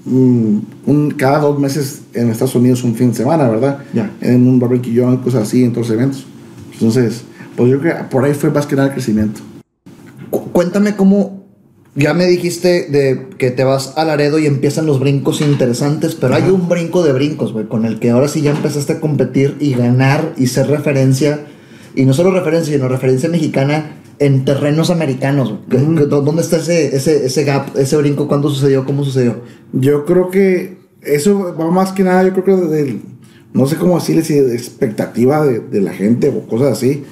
mm, un, cada dos meses en Estados Unidos un fin de semana, ¿verdad? Ya. En un barbecue, en cosas así, en todos los eventos. Entonces, pues yo creo que por ahí fue más que nada el crecimiento. Cu- Cuéntame cómo. Ya me dijiste de que te vas a Laredo y empiezan los brincos interesantes, pero hay un brinco de brincos, güey, con el que ahora sí ya empezaste a competir y ganar y ser referencia, y no solo referencia, sino referencia mexicana en terrenos americanos. güey. ¿Qué- qué- ¿Dónde está ese, ese, ese gap, ese brinco? ¿Cuándo sucedió? ¿Cómo sucedió? Yo creo que eso va más que nada, yo creo que del, no sé cómo decirle, si de expectativa de, de la gente o cosas así.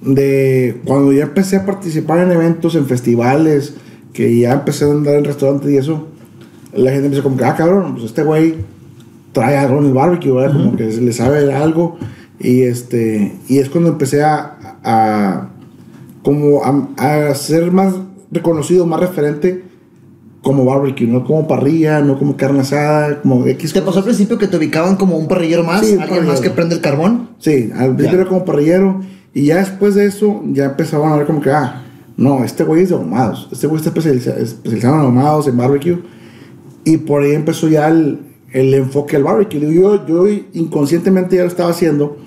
De cuando ya empecé a participar en eventos, en festivales, que ya empecé a andar en restaurantes y eso, la gente empieza como que, ah, cabrón, pues este güey trae algo en el barbecue, ¿verdad? Como que le sabe algo. Y, este, y es cuando empecé a, a como a, a ser más reconocido, más referente como barbecue, no como parrilla, no como carne asada, como X. ¿Te pasó al principio que te ubicaban como un parrillero más? Sí, ¿Alguien más parrillero. que prende el carbón? Sí, al principio era como parrillero. Y ya después de eso, ya empezaban a ver como que, ah, no, este güey es de ahumados. Este güey está especializa- especializado en ahumados, en barbecue. Y por ahí empezó ya el, el enfoque al barbecue. Yo, yo inconscientemente ya lo estaba haciendo.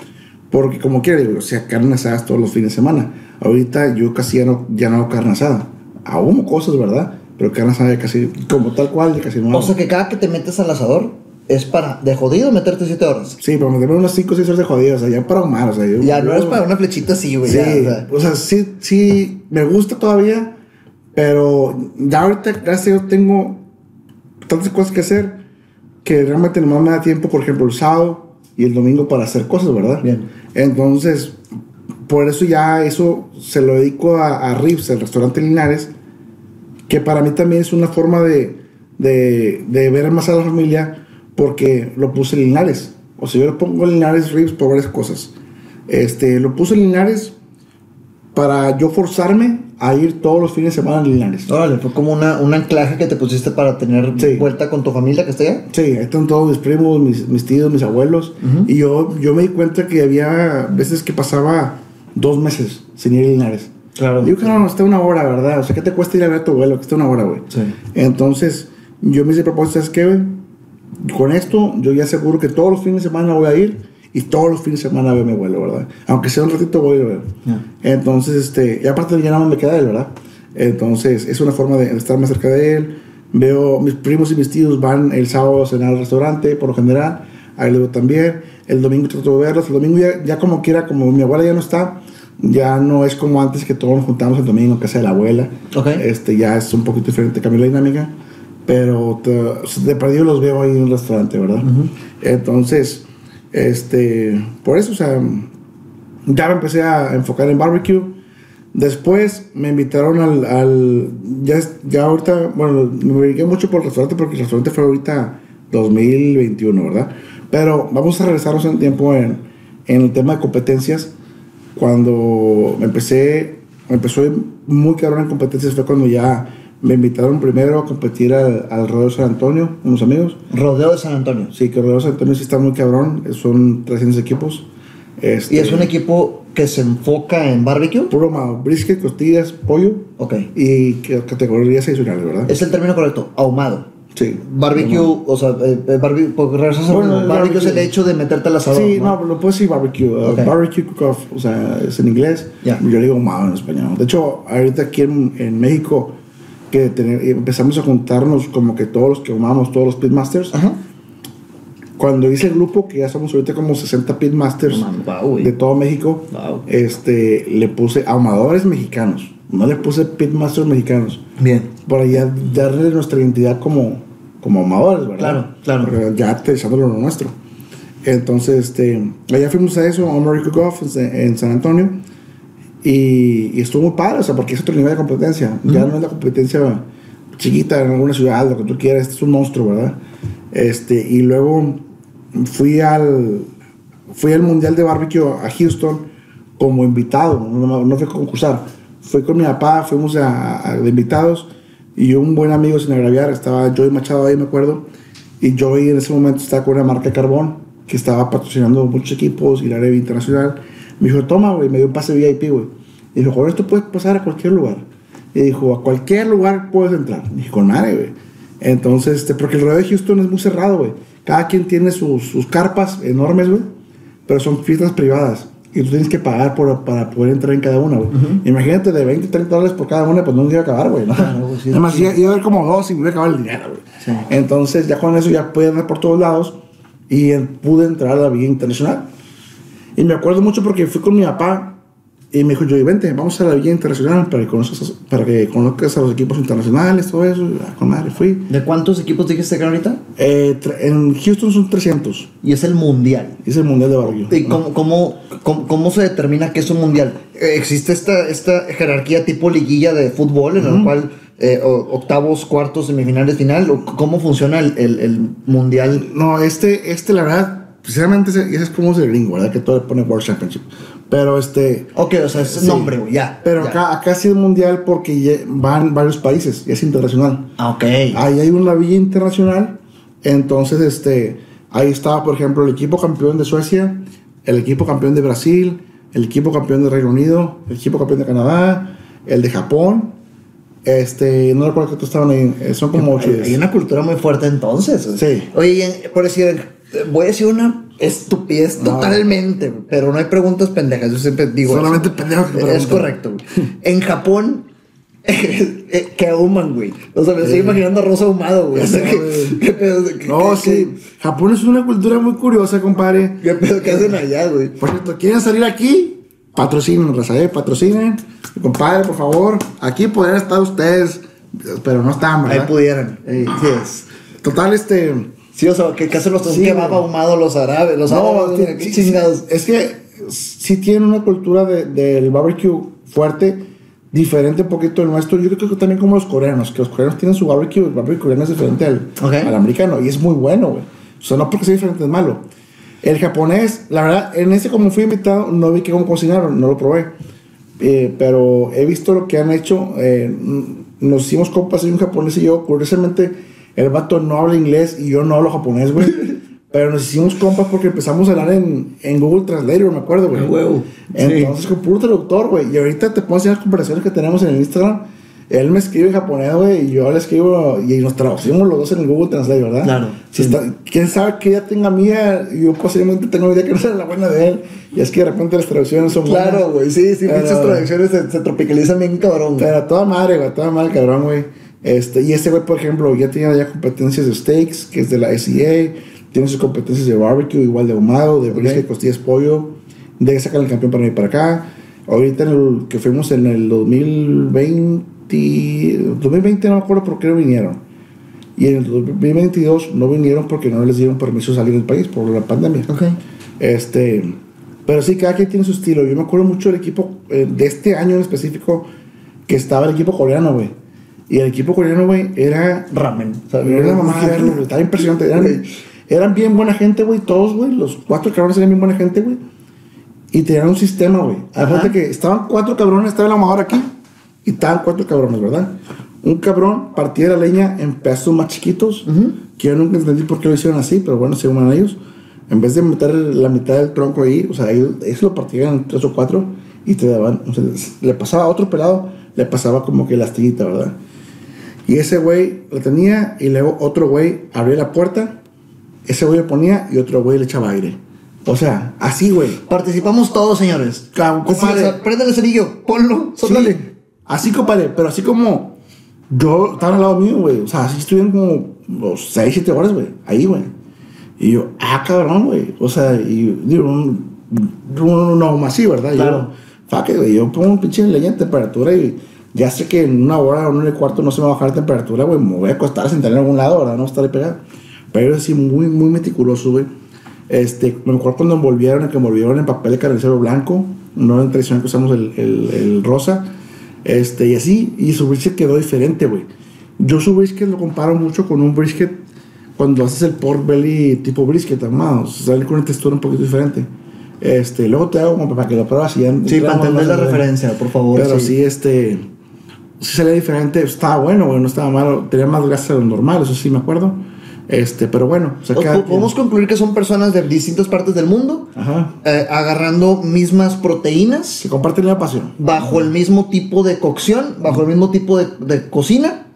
Porque como quiera, digo, o sea, carne asada todos los fines de semana. Ahorita yo casi ya no, ya no hago carne asada. Ahumo cosas, ¿verdad? Pero carne asada ya casi, como tal cual, ya casi no hago. O sea que cada que te metes al asador es para de jodido meterte 7 horas. sí, pero me meterme unas 5 o 6 horas de jodido. O sea, ya para ahumar. O sea, yo- Ya no yo- es para una flechita así, güey. Sí, ya, o sea. o sea, sí, sí, me gusta todavía, pero ya ahorita, gracias Dios, tengo tantas cosas que hacer que realmente no me da tiempo, por ejemplo, el sábado y el domingo para hacer cosas, ¿verdad? Bien. Entonces, por eso ya eso se lo dedico a, a Rips, el restaurante Linares, que para mí también es una forma de, de, de ver más a la familia porque lo puse en Linares. O sea, yo lo pongo Linares Rips por varias cosas. Este, lo puse en Linares para yo forzarme a ir todos los fines de semana a Linares. Órale, fue como una, un anclaje que te pusiste para tener Sí. vuelta con tu familia que está allá. Sí, ahí están todos mis primos, mis, mis tíos, mis abuelos. Y yo, yo me di cuenta que había veces que pasaba dos meses sin ir a Linares. Claro. Digo que no, no, está una hora, ¿verdad? O sea, ¿qué te cuesta ir a ver a tu abuelo? Que está una hora, güey. Sí. Entonces, yo me hice propósito, ¿sabes qué, güey? Con esto, yo ya seguro que todos los fines de semana voy a ir y todos los fines de semana a ver a mi abuelo, ¿verdad? Aunque sea un ratito, voy a ir a ver. Entonces, este, y aparte ya nada más me queda él, ¿verdad? Entonces, es una forma de estar más cerca de él. Veo, mis primos y mis tíos van el sábado a cenar al restaurante, por lo general. Ahí lo veo también. El domingo trato de verlos. El domingo ya, ya como quiera, como mi abuela ya no está, ya no es como antes que todos nos juntamos el domingo en casa de la abuela. Ok. Este, ya es un poquito diferente, cambió la dinámica. Pero te- de perdido los veo ahí en el restaurante, ¿verdad? Entonces, este, por eso, o sea, ya me empecé a enfocar en barbecue. Después me invitaron al, al- ya, ya ahorita, bueno, me dediqué mucho por el restaurante porque el restaurante fue ahorita 2021, ¿verdad? Pero vamos a regresarnos en tiempo en, en el tema de competencias. Cuando me empecé, me empezó muy cabrón en competencias fue cuando ya me invitaron primero a competir al, al Rodeo San Antonio, unos amigos. Rodeo de San Antonio. Sí, que Rodeo San Antonio sí está muy cabrón, son 300 equipos. Este, Y es un equipo que se enfoca en barbecue. Puro ahumado, brisket, costillas, pollo Ok. y categorías adicionales, ¿verdad? Es el término correcto, ahumado. Sí. Barbecue, o sea, eh, eh, barbecue, porque regresas Bueno, el barbecue es el barbecue. hecho de meterte al asador. Sí, no, lo puedes decir barbecue. uh, Ok. Barbecue cook-off, o sea, es en inglés. Ya. Yo le digo ahumado en español. De hecho, ahorita aquí en, en México, que empezamos a juntarnos como que todos los que ahumamos, todos los pitmasters. Ajá. Cuando hice el grupo, que ya somos ahorita como 60 pitmasters güey. de todo México, Wow. este, le puse ahumadores mexicanos. No le puse pitmasters mexicanos. Bien. para ya darle nuestra identidad como, como amadores, ¿verdad? Claro, claro. Porque Ya aterrizándolo lo nuestro. Entonces, este, allá fuimos a eso, a American Golf en, en San Antonio. Y, y estuvo padre, o sea, porque es otro nivel de competencia. Ya no es la competencia chiquita en alguna ciudad, lo que tú quieras, este es un monstruo, ¿verdad? Este, y luego fui al, fui al Mundial de Barbecue a Houston como invitado, no, no fui a concursar. Fui con mi papá, fuimos a, a- de invitados y un buen amigo sin agraviar, estaba Joey Machado ahí, me acuerdo. Y Joey en ese momento estaba con una marca de carbón que estaba patrocinando muchos equipos y la área internacional. Me dijo, toma, güey, me dio un pase VIP, güey. Y dijo, con esto puedes pasar a cualquier lugar. Y dijo, a cualquier lugar puedes entrar. Y dije, con madre, güey. Entonces, este, porque el rodeo de Houston es muy cerrado, güey. Cada quien tiene sus, sus carpas enormes, güey. Pero son fiestas privadas. Y tú tienes que pagar por, para poder entrar en cada una, güey. Imagínate de 20, 30 dólares por cada una, pues no nos iba a acabar, güey. ¿no? Sí, Además, sí. iba, a haber como dos y me iba a acabar el dinero, güey. Sí. Entonces, ya con eso ya pude andar por todos lados. Y pude entrar a la Vía Internacional. Y me acuerdo mucho porque fui con mi papá y me dijo, Joey, vente, vamos a la Villa Internacional para que conozcas, para que conozcas a los equipos internacionales, todo eso. Y, ah, con madre, fui. ¿De cuántos equipos dijiste que ahorita? Eh, en Houston son 300. Y es el mundial. Es el Mundial de Barbecue. ¿Y cómo, cómo, cómo, cómo se determina que es un mundial? ¿Existe esta, esta jerarquía tipo liguilla de fútbol en la cual eh, octavos, cuartos, semifinales, final? ¿O ¿Cómo funciona el, el- el mundial? No, este, este, la verdad, sinceramente, ese, ese es como es el gringo, ¿verdad? Que todo le pone World Championship. Pero este. Ok, o sea, es sí. nombre, güey, ya. Pero ya. acá, acá sí es mundial porque van varios países, ya es internacional. Ah, ok. Ahí hay una villa internacional. Entonces, este, ahí estaba, por ejemplo, el equipo campeón de Suecia, el equipo campeón de Brasil, el equipo campeón de Reino Unido, el equipo campeón de Canadá, el de Japón. Este, no recuerdo que todos estaban ahí. eh, Son como ocho. Hay, hay una cultura muy fuerte entonces. Sí. Oye, y por decir, voy a decir una estupidez No. totalmente, pero no hay preguntas pendejas. Yo siempre digo. Solamente que Es correcto. güey. (laughs) En Japón. (laughs) eh, que ahuman, güey. O sea, me estoy imaginando rosa ahumado, güey. O sea, No, ¿qué, güey. (laughs) qué pedo? ¿Qué- No, sí. Japón es una cultura muy curiosa, compadre. ¿Qué pedo que hacen allá, güey? Por cierto, ¿quieren salir aquí? Patrocinen, raza, eh, patrocinen. Compadre, por favor. Aquí podrían estar ustedes, pero no están, Ahí ¿verdad? pudieran. Ey. Sí es. Total, este. Sí, o sea, que, que hacen los Sí, kebab ahumado los árabes, los No, árabes, sí, chingados. Es que sí tienen una cultura de- del barbecue fuerte, diferente un poquito del nuestro. Yo creo que también como los coreanos, que los coreanos tienen su barbecue, el barbecue coreano es diferente al, Ok. al americano y es muy bueno, güey. O sea, no porque sea diferente es malo. El japonés, la verdad, en ese como fui invitado, no vi que cómo cocinaron, no lo probé. Eh, pero he visto lo que han hecho. eh, nos hicimos compas, hay un japonés y yo. Curiosamente, el vato no habla inglés y yo no hablo japonés, güey. (laughs) pero nos hicimos compas porque empezamos a hablar en, en Google Translator, me acuerdo, güey. Ah, huevo. Entonces, con puro traductor, güey. Y ahorita te puedo enseñar las conversaciones que tenemos en el Instagram. Él me escribe en japonés, güey, y yo le escribo, y nos traducimos los dos en el Google Translate, ¿verdad? Claro. Si está, quién sabe que ya tenga mía, yo posiblemente tengo idea que no sea la buena de él. Y es que de repente las traducciones son buenas. Claro, güey, sí, sí, Pero- muchas traducciones se, se tropicalizan bien cabrón. Pero toda madre, güey, toda madre, cabrón, güey. Este, y este güey, por ejemplo, ya tenía ya competencias de steaks, que es de la SEA. Tiene sus competencias de barbecue, igual de ahumado, de brisket, costillas, pollo. De sacar el campeón para venir para acá. Ahorita en el, que fuimos en el 2020, 2020 no me acuerdo por qué no vinieron. Y en el 2022 no vinieron porque no les dieron permiso de salir del país por la pandemia. Este, pero sí, cada quien tiene su estilo. Yo me acuerdo mucho del equipo eh, de este año en específico que estaba el equipo coreano, güey. Y el equipo coreano, güey, era. Ramen. o sea, Era una verlo, (laughs) güey. Estaba impresionante. Eran, eran bien buena gente, güey. Todos, güey. Los cuatro cabrones eran bien buena gente, güey. Y tenían un sistema, güey. Aparte que estaban cuatro cabrones, estaba el amador aquí. Y estaban cuatro cabrones, ¿verdad? Un cabrón partía la leña en pedazos más chiquitos. Que yo nunca entendí por qué lo hicieron así, pero bueno, según ellos. En vez de meter la mitad del tronco ahí, o sea, ellos, ellos lo partían en tres o cuatro y te daban. O sea, le pasaba a otro pelado, le pasaba como que la astillita, ¿verdad? Y ese güey lo tenía y luego otro güey abría la puerta, ese güey le ponía y otro güey le echaba aire. O sea, así, güey. Participamos todos, señores. Compadre. préndele el cerillo, ponlo, sóplale. Sí, así, compadre, pero así como yo estaba al lado mío, güey. O sea, así estuvieron como los 6, 7 horas, güey. Ahí, güey. Y yo, ah, cabrón, güey. O sea, y digo, un, un, un ahuma así, ¿verdad? Claro. Yo, fuck güey. Yo pongo un pinche leña en temperatura y ya sé que en una hora o en un cuarto no se me va a bajar la temperatura, güey. Me voy a acostar a sentar en algún lado, ¿verdad? No estar ahí pegado. Pero sí, muy, muy meticuloso, güey. Este, me acuerdo cuando envolvieron, que envolvieron en papel de carnicero blanco, no en tradicional que usamos el, el, el rosa, este, y así, y su brisket quedó diferente, güey. Yo su brisket lo comparo mucho con un brisket cuando haces el pork belly tipo brisket, armado, sale con una textura un poquito diferente. Este, luego te hago como para que lo pruebas y ya Sí, para entender la referencia, por favor. Pero sí, este, sí salía diferente, estaba bueno, güey, no estaba malo, tenía más grasa de lo normal, eso sí me acuerdo. Este, pero bueno, o sea, Podemos concluir que son personas de distintas partes del mundo Ajá. eh, agarrando mismas proteínas Se comparten la pasión. bajo el mismo tipo de cocción, bajo el mismo tipo de, de cocina.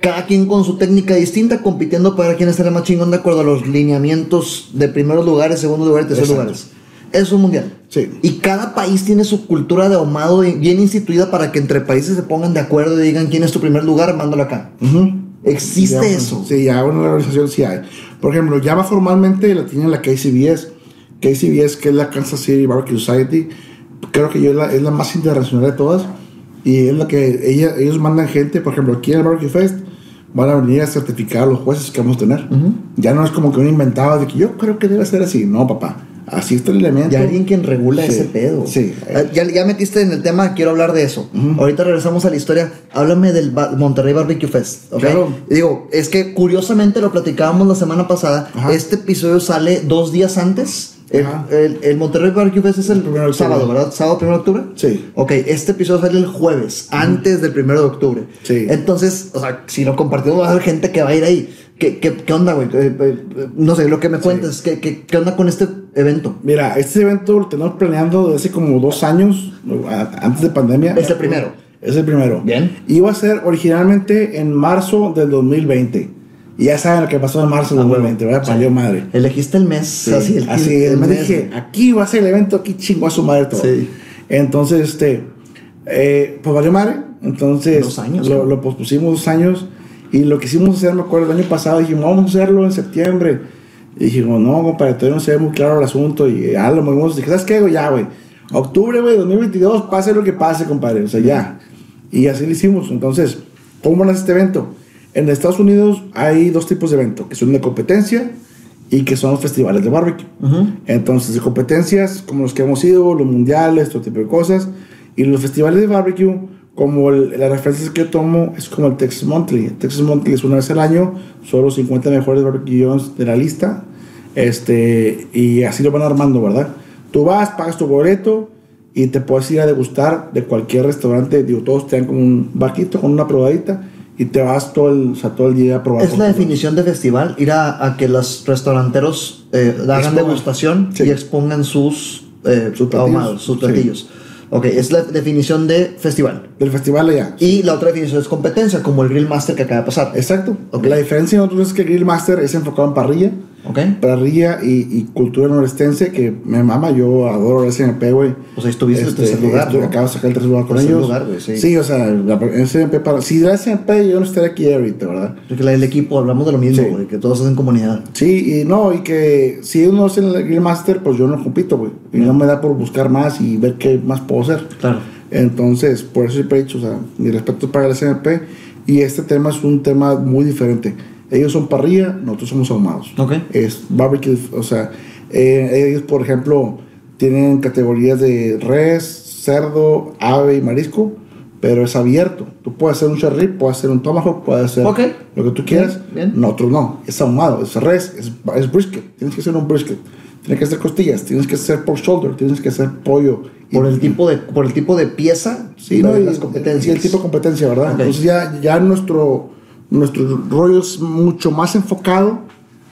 Cada quien con su técnica distinta, compitiendo para ver quién estará más chingón de acuerdo a los lineamientos de primeros lugares, segundos lugares, terceros Exacto. lugares. Es un mundial. Sí. Y cada país tiene su cultura de ahumado bien instituida para que entre países se pongan de acuerdo y digan quién es tu primer lugar, mándalo acá. Ujú. Existe Ya, eso. Sí, ya una organización sí hay. Por ejemplo, ya va formalmente la tiene la KCBS. KCBS, que es la Kansas City Barbecue Society. Creo que yo es la, es la más internacional de todas. Y es la que ella, ellos mandan gente, por ejemplo, aquí en el Barbecue Fest, van a venir a certificar a los jueces que vamos a tener. Ya no es como que uno inventaba de que yo creo que debe ser así. No, papá. Así está el elemento. Y alguien quien regula Sí, ese pedo. sí. Eh, Ya, ya metiste en el tema, quiero hablar de eso. Ahorita regresamos a la historia. Háblame del Ba- Monterrey Barbecue Fest. ¿ok? Claro. Digo, es que curiosamente lo platicábamos la semana pasada. Ajá. Este episodio sale dos días antes. El, el- el Monterrey Barbecue Fest es el octubre. sábado, ¿verdad? ¿Sábado 1 de octubre? Sí. Ok, este episodio sale el jueves, antes del 1 de octubre. Sí. Entonces, o sea, si lo compartimos, va a haber gente que va a ir ahí. ¿Qué, qué, qué onda, güey? Eh, eh, no sé, lo que me cuentas, ¿qué, qué, qué onda con este evento? Mira, este evento lo tenemos planeando desde hace como dos años, antes de pandemia. Es el primero. Es el primero. Bien. Iba a ser originalmente en marzo del 2020. Y ya saben lo que pasó en marzo del Ah, huevo. 2020, ¿verdad? Sí. Valió madre. Elegiste el mes, Sí, así el, así el me mes, dije, aquí va a ser el evento, aquí chingo a su madre todo. Sí. Entonces, este, eh, pues valió madre. Entonces, Dos años, lo, ¿no? lo pospusimos dos años. Y lo que quisimos hacer, me acuerdo, el año pasado, dijimos, vamos a hacerlo en septiembre. Y dijimos, no, compadre, todavía no se ve muy claro el asunto. Y ya lo movimos. Dije, ¿sabes qué? Ya, güey. Octubre, güey, 2022, pase lo que pase, compadre. O sea, ya. Y así lo hicimos. Entonces, ¿cómo nace este evento? En Estados Unidos hay dos tipos de eventos, que son de competencia y que son los festivales de barbecue. Entonces, de competencias como los que hemos ido, los mundiales, todo tipo de cosas. Y los festivales de barbecue, como el- la referencia que yo tomo, es como el Texas Monthly. El Texas Monthly es una vez al año, son los 50 mejores joints de la lista. Este, y así lo van armando, ¿verdad? Tú vas, pagas tu boleto y te puedes ir a degustar de cualquier restaurante. Digo, todos te dan como un barquito con una probadita y te vas todo el, o sea, todo el día a probar. Es la definición de festival, ir a, a que los restauranteros eh, hagan degustación Sí. y expongan sus, eh, Sus platillos. ahumados, sus Sí. Ok, es la definición de festival. Del festival allá. Y la otra definición es competencia, como el Grill Master que acaba de pasar. Exacto. Ok. La diferencia de nosotros es que Grill Master es enfocado en parrilla. Ok. Parrilla y, y cultura norestense que me mama. Yo adoro el SMP, güey. Pues ahí estuviste en tercer lugar, estuve- ¿no? Acabo de sacar el tercer lugar con Tercer ellos. lugar, güey, sí. o sea, la, el SMP para. Si era SMP, yo no estaría aquí ahorita, ¿verdad? Porque la del equipo, hablamos de lo mismo, Sí. güey, que todos hacen comunidad. Sí, y no, y que si uno hace el Grill Master, pues yo no compito, güey. Y no me da por buscar más y ver qué más puedo hacer. Claro. Entonces, por eso siempre he dicho, o sea, mi respeto para el SMP. Y este tema es un tema muy diferente. Ellos son parrilla, nosotros somos ahumados. Ok. Es barbecue, o sea, eh, ellos, por ejemplo, tienen categorías de res, cerdo, ave y marisco, pero es abierto. Tú puedes hacer un cherry, puedes hacer un tomahawk, puedes hacer Ok. lo que tú quieras. Bien, bien. Nosotros no, es ahumado, es res, es, es brisket. Tienes que hacer un brisket. Tienes que hacer costillas, tienes que hacer pork shoulder, tienes que hacer pollo. Por Y- el tipo de, por el tipo de pieza Sí, ¿no? Y, las competencias. y el tipo de competencia, ¿verdad? Ok. Entonces ya, ya nuestro, nuestro rollo es mucho más enfocado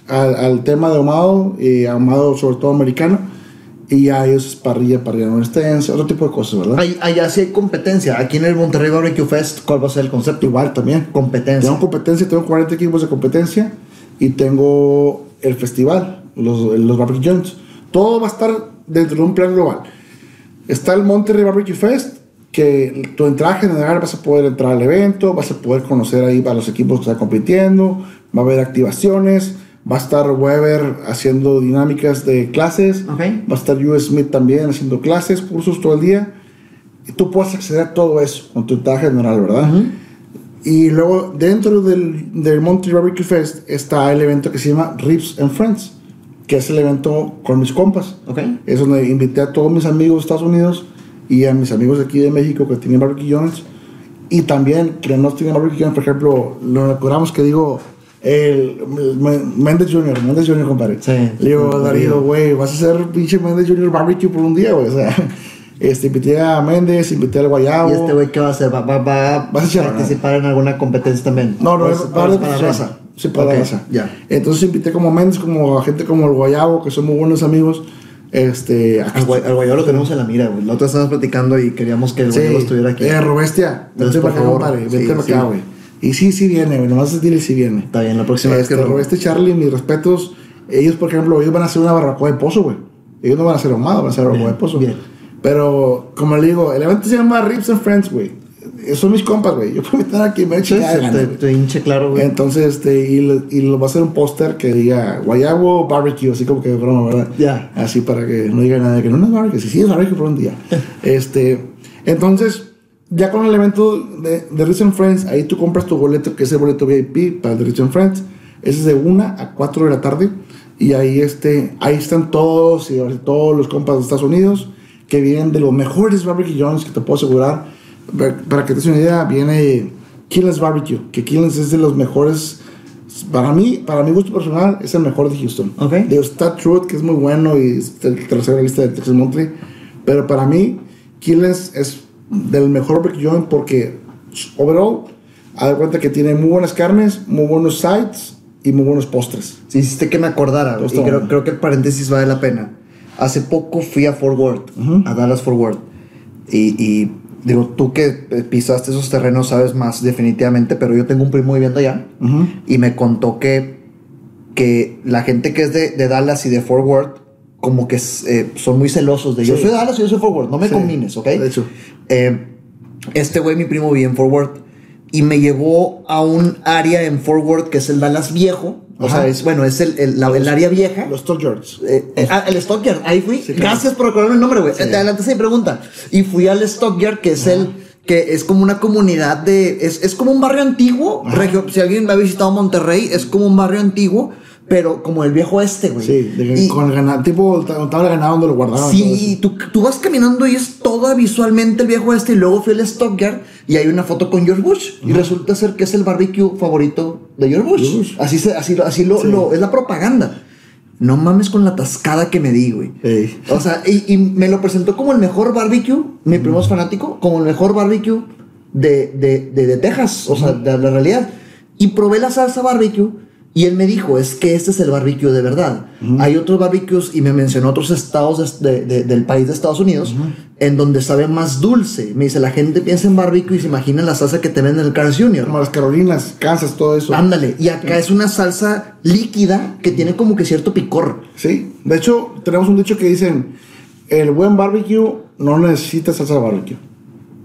al, al tema de ahumado, y ahumado sobre todo americano, y ya ellos es parrilla, parrilla norestense, otro tipo de cosas, ¿verdad? Ahí- allá sí hay competencia. Aquí en el Monterrey Barbecue Fest, ¿cuál va a ser el concepto? Igual también. Competencia. Tengo competencia, tengo 40 equipos de competencia y tengo el festival, los, los barbecue joints. Todo va a estar dentro de un plan global. Está el Monterrey Barbecue Fest, que tu entrada general vas a poder entrar al evento, vas a poder conocer ahí a los equipos que están compitiendo, va a haber activaciones, va a estar Weber haciendo dinámicas de clases, Ok. va a estar US Smith también haciendo clases, cursos todo el día. Y tú puedes acceder a todo eso con tu entrada general, ¿verdad? Y luego dentro del, del Monterrey Barbecue Fest está el evento que se llama Ribs and Friends, que es el evento con mis compas. Ok. Es donde invité a todos mis amigos de Estados Unidos y a mis amigos de aquí de México que tienen barbecue joints. Y también que no tienen barbecue joints, por ejemplo, lo recordamos que digo, el, Méndez Jr., Méndez Jr., compadre. Sí. Le digo, Darío. Güey, vas a hacer pinche Méndez Jr. barbecue por un día, güey. O sea, (laughs) este, invité a Méndez, invité al Guayabo. ¿Y este güey qué va a hacer? ¿Va, va, va Vas a participar en alguna competencia también? No, no, ¿O es es para, para la raza? Sí, para Ok, la raza. Ya. Entonces invité como Méndez, como a gente como el Guayabo, que son muy buenos amigos. Este, Al guay- guayabo lo tenemos en la mira, güey. La otra estábamos platicando y queríamos que el Sí, guayabo estuviera aquí. Eh, Robestia, vente para acá, compadre. Vente para acá, güey. Y sí, sí viene, güey. Nomás dile si viene. Está bien, la próxima vez Este, que lo... Robeste Charlie, mis respetos. Ellos, por ejemplo, ellos van a hacer una barbacoa de pozo, güey. Ellos no van a hacer ahumado, van a hacer barbacoa de pozo. bien. Pero, como le digo, el evento se llama Ribs and Friends, güey. Son mis compas, güey. Yo puedo estar aquí, me Sí, echo se te, hinche claro, güey. Entonces, este, y, lo- y lo va a hacer un póster que diga Guayabo Barbecue, así como que de broma, ¿verdad? Ya. Así para que no diga nada de que no, no es barbecue, sí, sí es barbecue por un día. (laughs) este, entonces, ya con el evento de, de Rich and Friends, ahí tú compras tu boleto, que es el boleto VIP para de Rich and Friends. Ese es de 1 a 4 de la tarde. Y ahí, este, ahí están todos, y todos los compas de Estados Unidos que vienen de los mejores barbecue joints que te puedo asegurar. Para que te des una idea, viene Killen's Barbecue, que Killen's es de los mejores. Para mí, para mi gusto personal, es el mejor de Houston. Ok. De está Truth, que es muy bueno y es el tercero lista de Texas Monthly. Pero para mí, Killen's es del mejor barbecue joint porque, overall, haz de cuenta que tiene muy buenas carnes, muy buenos sides y muy buenos postres. Sí, hiciste que me acordara. Todo Y creo, creo que el paréntesis vale la pena. Hace poco fui a Fort Worth, a Dallas Fort Worth. Y, y digo, tú que eh, pisaste esos terrenos sabes más definitivamente, pero yo tengo un primo viviendo allá. Y me contó que, que la gente que es de, de Dallas y de Fort Worth, como que eh, son muy celosos de yo Sí. soy de Dallas y yo soy Fort Worth. No me Sí. combines, ¿ok? De hecho. Eh, este güey, mi primo, vive en Fort Worth y me llevó a un área en Fort Worth que es el Dallas Viejo. O Ajá. sea, es bueno, es el, el, la- el área vieja. Los Stockyards. Eh, eh, ah, el Stockyard, ahí fui. Sí, claro. Gracias por recordarme el nombre, güey. Te adelantaste mi pregunta. Y fui al Stockyard, que es el que es como una comunidad de. Es, es como un barrio antiguo. Ajá. regio- si alguien ha visitado Monterrey, es como un barrio antiguo, pero como el viejo este, güey. Sí, de- Y- con el ganado, tipo, estaba el ganado donde lo guardaban. Sí, y tú, tú vas caminando y es todo visualmente el viejo este. Y luego fui al Stockyard y hay una foto con George Bush. Y resulta ser que es el barbecue favorito de George Bush. Bush. Así, se, así, así lo, Sí. lo- es la propaganda. No mames con la tascada que me di, güey. Ey. O sea, y, y me lo presentó como el mejor barbecue. Mi primo es fanático, como el mejor barbecue de, de, de, de Texas. O sea, de la realidad. Y probé la salsa barbecue. Y él me dijo, es que este es el barbecue de verdad. Hay otros barbecues, y me mencionó otros estados de- de- del país de Estados Unidos, en donde sabe más dulce. Me dice, la gente piensa en barbecue y se imagina la salsa que te venden en el Carl Jr. Como las Carolinas, Kansas, todo eso. Ándale, y acá es una salsa líquida que tiene como que cierto picor. Sí, de hecho, tenemos un dicho que dicen: el buen barbecue no necesita salsa barbecue.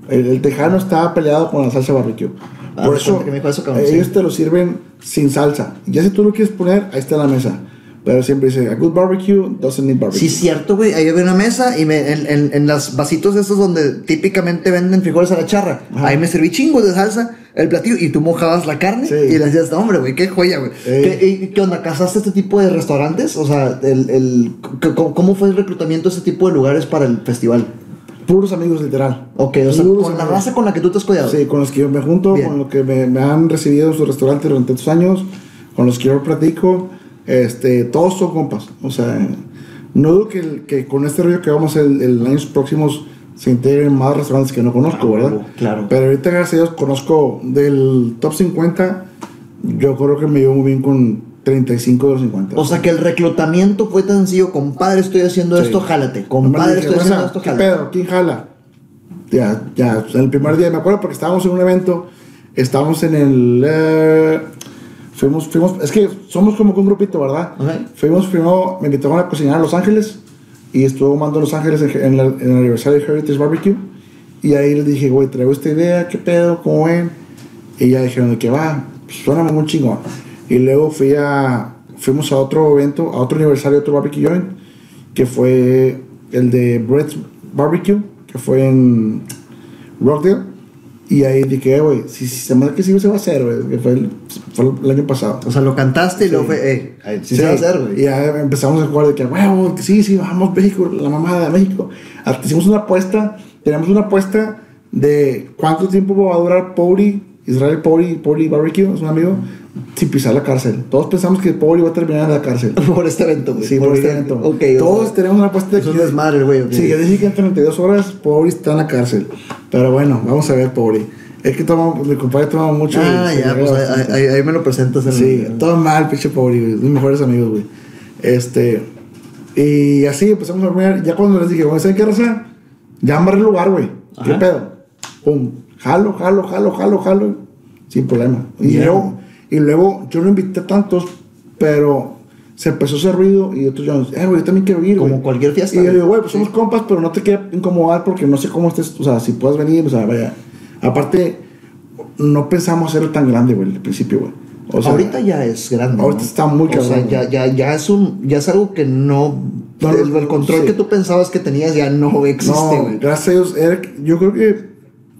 El, el tejano está peleado con la salsa barbecue. Ah, Por eso, que me dijo eso, cabrón, ellos sí. te lo sirven sin salsa. Ya si tú lo quieres poner, ahí está en la mesa. Pero siempre dice: a good barbecue doesn't need barbecue. Sí, cierto, güey. Ahí había una mesa y me, en, en, en los vasitos esos donde típicamente venden frijoles a la charra. Ajá. Ahí me serví chingos de salsa, el platillo, y tú mojabas la carne Sí. y le decías, "No, hombre, güey, qué joya, güey. Ey. ¿Qué, ¿Qué onda? ¿Casaste este tipo de restaurantes? O sea, el, el, ¿cómo, cómo fue el reclutamiento de este tipo de lugares para el festival? Puros amigos, literal. Ok, o sea, con la raza con la que tú te has cuidado. Sí, con los que yo me junto, Bien. con los que me, me han recibido en su restaurante durante estos años, con los que yo platico, este, todos son compas. O sea, no dudo que, que con este rollo que vamos el, el años próximos se integren más restaurantes que no conozco, Ah, ¿verdad? claro. Pero ahorita, gracias a Dios, conozco del top 50, yo creo que me llevo muy bien con 35 de los 50. O sea, que el reclutamiento fue tan sencillo, compadre, estoy haciendo Sí. esto, jálate. Compadre, dije, estoy haciendo "Raza, esto, ¿qué jálate. pedo? ¿Quién jala? Ya, ya, el primer día, me acuerdo porque estábamos en un evento, estábamos en el... eh, fuimos, fuimos, es que somos como que un grupito, ¿verdad? Fuimos primero, me invitaron a cocinar a Los Ángeles y estuve mando en Los Ángeles en, en la- en el aniversario de Heritage Barbecue y ahí les dije, güey, traigo esta idea, ¿qué pedo? ¿Cómo ven? Y ya dijeron de que va, pues, suena muy chingón. Y luego fui a, fuimos a otro evento, a otro aniversario otro barbecue joint, que fue el de Brett's Barbecue, que fue en Rockdale. Y ahí dije, "Eh, güey, si, si se me hace que sí se va a hacer, güey, que fue el, fue el año pasado. O sea, lo cantaste y Sí. luego fue, eh, ahí sí, se va a hacer, Y güey. ya empezamos a jugar de que, que sí, sí, vamos México, la mamada de México. Hicimos una apuesta, tenemos una apuesta de cuánto tiempo va a durar Pori, Israel Pori, Pori Barbecue, es un amigo, sin pisar la cárcel. Todos pensamos que Pori va a terminar en la cárcel. (laughs) Por este evento, güey. Sí, por este evento. Ok, Todos ok. tenemos una apuesta de Es un desmadre, güey, ok. Sí, yo dije que en 32 horas Pori está en la cárcel. Pero bueno, vamos a ver Pori. Es que toma, mi compadre toma mucho. Ah, ya, pues ahí, ahí- me lo presentas en Sí, el- todo mal, pinche pobre, güey. Mis mejores amigos, güey. Este. Y así empezamos a dormir. Ya cuando les dije, güey, ¿saben qué raza? Ya amarré el lugar, güey. ¿Qué pedo? Pum. Jalo, jalo, jalo, jalo, jalo. Sin problema. Y, Bien. luego, y luego yo no invité a tantos, pero se empezó ese ruido y otros yo, eh, güey, yo también quiero ir, Como cualquier fiesta, Y yo digo, güey, pues somos compas, pero no te quiero incomodar porque no sé cómo estés, o sea, si puedes venir, o sea, vaya. Aparte, no pensamos hacerlo tan grande, güey, al principio, güey. O sea, ahorita ya es grande. ahorita ¿no? está muy O sea, cabrón, ya, ya, ya es un, ya es algo que no, No, el, el control sí. que tú pensabas que tenías ya no existe, güey. gracias a Dios, era- yo creo que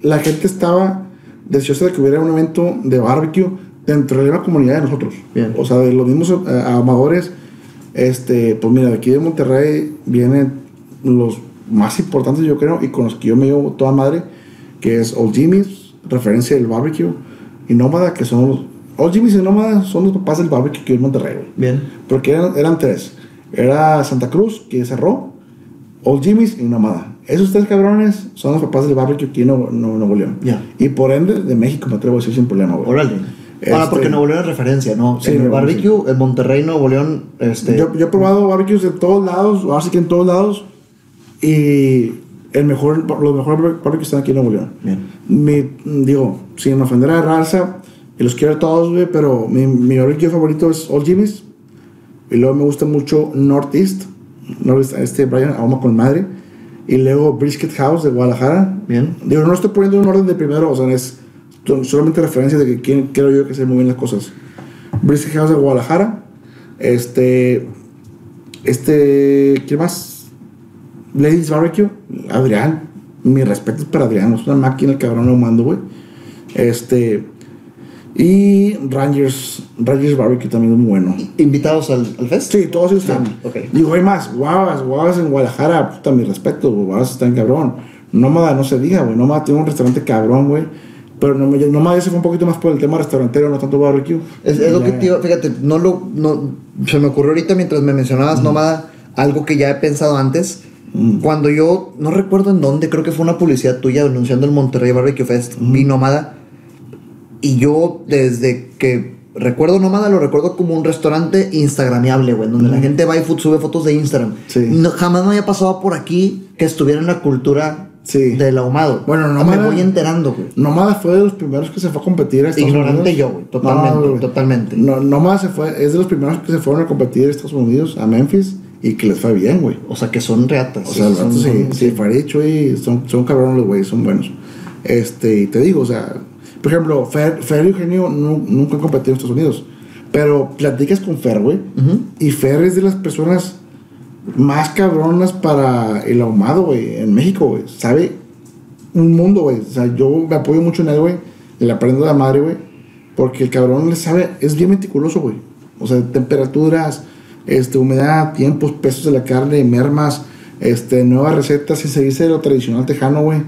la gente estaba deseosa de que hubiera un evento de barbecue dentro de la comunidad de nosotros. Bien. O sea, de los mismos eh, amadores. Este, pues mira, de aquí de Monterrey vienen los más importantes, yo creo, y con los que yo me llevo toda madre, que es Old Jimmy's, referencia del barbecue, y Nómada, que son los. Old Jimmy's y Nómada son los papás del barbecue aquí en Monterrey, güey. Bien. Porque eran, eran tres. Era Santa Cruz, que cerró, Old Jimmy's y Nómada. Esos tres cabrones son los papás del barbecue aquí en Nuevo, Nuevo- León. Ya. Y por ende, de México me atrevo a decir sin problema, güey. Órale. Ahora, Este- porque Nuevo León es referencia, ¿no? Sí, en el barbecue, en Monterrey, Nuevo León, este... Yo, yo he probado barbecues de todos lados, ahora sí que en todos lados, y el mejor, los mejores barbecues están aquí en Nuevo León. Bien. Mi, digo, sin ofender a raza, y los quiero a todos, güey, pero mi, mi barbecue favorito es Old Jimmy's, y luego me gusta mucho Northeast, Northeast este Brian Ahoma con madre, y luego Brisket House de Guadalajara. Bien. Digo, no estoy poniendo un orden de primero, o sea, es solamente referencia de que quién, creo yo que se muy bien las cosas. Brisket House de Guadalajara. Este. Este. ¿Quién más? Ladies Barbecue. Adrián. Mi respeto es para Adrián. Es una máquina el cabrón ahumando, güey. Este. Y Rangers. Rangers Barbecue también es muy bueno. ¿Invitados al, al fest? Sí, todos ellos están. Ah, ok. Digo, hay más. Guavas, guavas en Guadalajara. Puta, mi respeto. Guavas está en cabrón. Nómada, no se diga, güey. Nómada tiene un restaurante cabrón, güey. Pero Nómada Nómada ese fue un poquito más por el tema restaurantero, no tanto barbecue. Es, es lo que iba, fíjate, no lo, no, se me ocurrió ahorita mientras me mencionabas Nómada, algo que ya he pensado antes. Cuando yo, no recuerdo en dónde, creo que fue una publicidad tuya anunciando el Monterrey Barbecue Fest, vi Nómada, y yo desde que recuerdo Nómada lo recuerdo como un restaurante instagramiable, güey, donde la gente va y sube fotos de Instagram. Sí. No, jamás me había pasado por aquí que estuviera en la cultura Sí. del ahumado. Bueno, me Nómada- voy enterando, güey. Nómada fue de los primeros que se fue a competir a Estados Ignorante Unidos. yo, güey, totalmente, güey. totalmente. No, Nómada se fue, es de los primeros que se fueron a competir a Estados Unidos, a Memphis, y que les fue bien, güey. O sea, que son reatas. O sea, vato sí, son- sí, Farich, güey, son, son cabrones los güeyes, son buenos. Este, y te digo, o sea, por ejemplo, Fer, Fer y Eugenio nu- nunca han competido en Estados Unidos, pero platicas con Fer, güey, y Fer es de las personas más cabronas para el ahumado, güey, en México, güey, sabe un mundo, güey, o sea, yo me apoyo mucho en él, güey, le aprendo de la madre, güey, porque el cabrón le sabe, es bien meticuloso, güey, o sea, temperaturas, este, humedad, tiempos, pesos de la carne, mermas, este, nuevas recetas, sin seguirse de lo tradicional tejano, güey.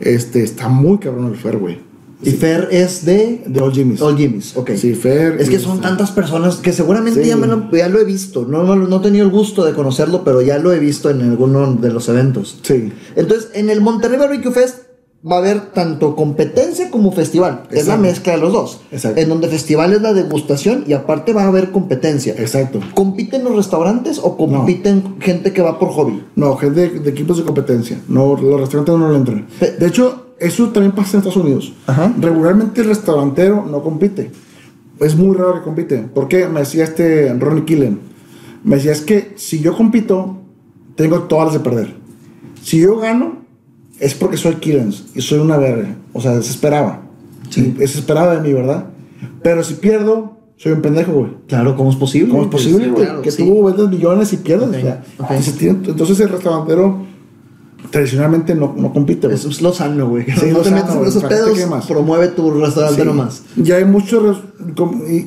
Este, está muy cabrón el Fer, güey. Y Fer es de De Old Jimmy's. All Jimmy's, ok. Sí, Fer. Es que son tantas personas que seguramente Sí. ya, me lo, ya lo he visto. No, no, no he tenido el gusto de conocerlo, pero ya lo he visto en alguno de los eventos. Sí. Entonces, en el Monterrey Barbecue Fest va a haber tanto competencia como festival. Es la mezcla de los dos. Exacto. En donde festival es la degustación y aparte va a haber competencia. Exacto. ¿Compiten los restaurantes o compiten gente que va por hobby? No, gente de, de equipos de competencia. No, los restaurantes no lo entran. Pe- De hecho, eso también pasa en Estados Unidos. Ajá. Regularmente el restaurantero no compite. Es muy raro que compite. ¿Por qué? Me decía este Ronnie Killen. Me decía, es que si yo compito, tengo todas las de perder. Si yo gano, es porque soy Killens y soy una verga. O sea, desesperaba. Sí. Desesperaba de mí, ¿verdad? Pero si pierdo, soy un pendejo, güey. Claro, ¿cómo es posible? ¿Cómo es posible, Sí, güey? claro, que sí. tú millones y pierdes. Ok, o sea, ok. y se tiene- entonces el restaurantero tradicionalmente no, no compite. güey. Eso es lo sano, güey. Sí, no te sano, metas en esos ¿Para qué te pedos. Promueve tu restaurante Sí. nomás. Ya hay muchos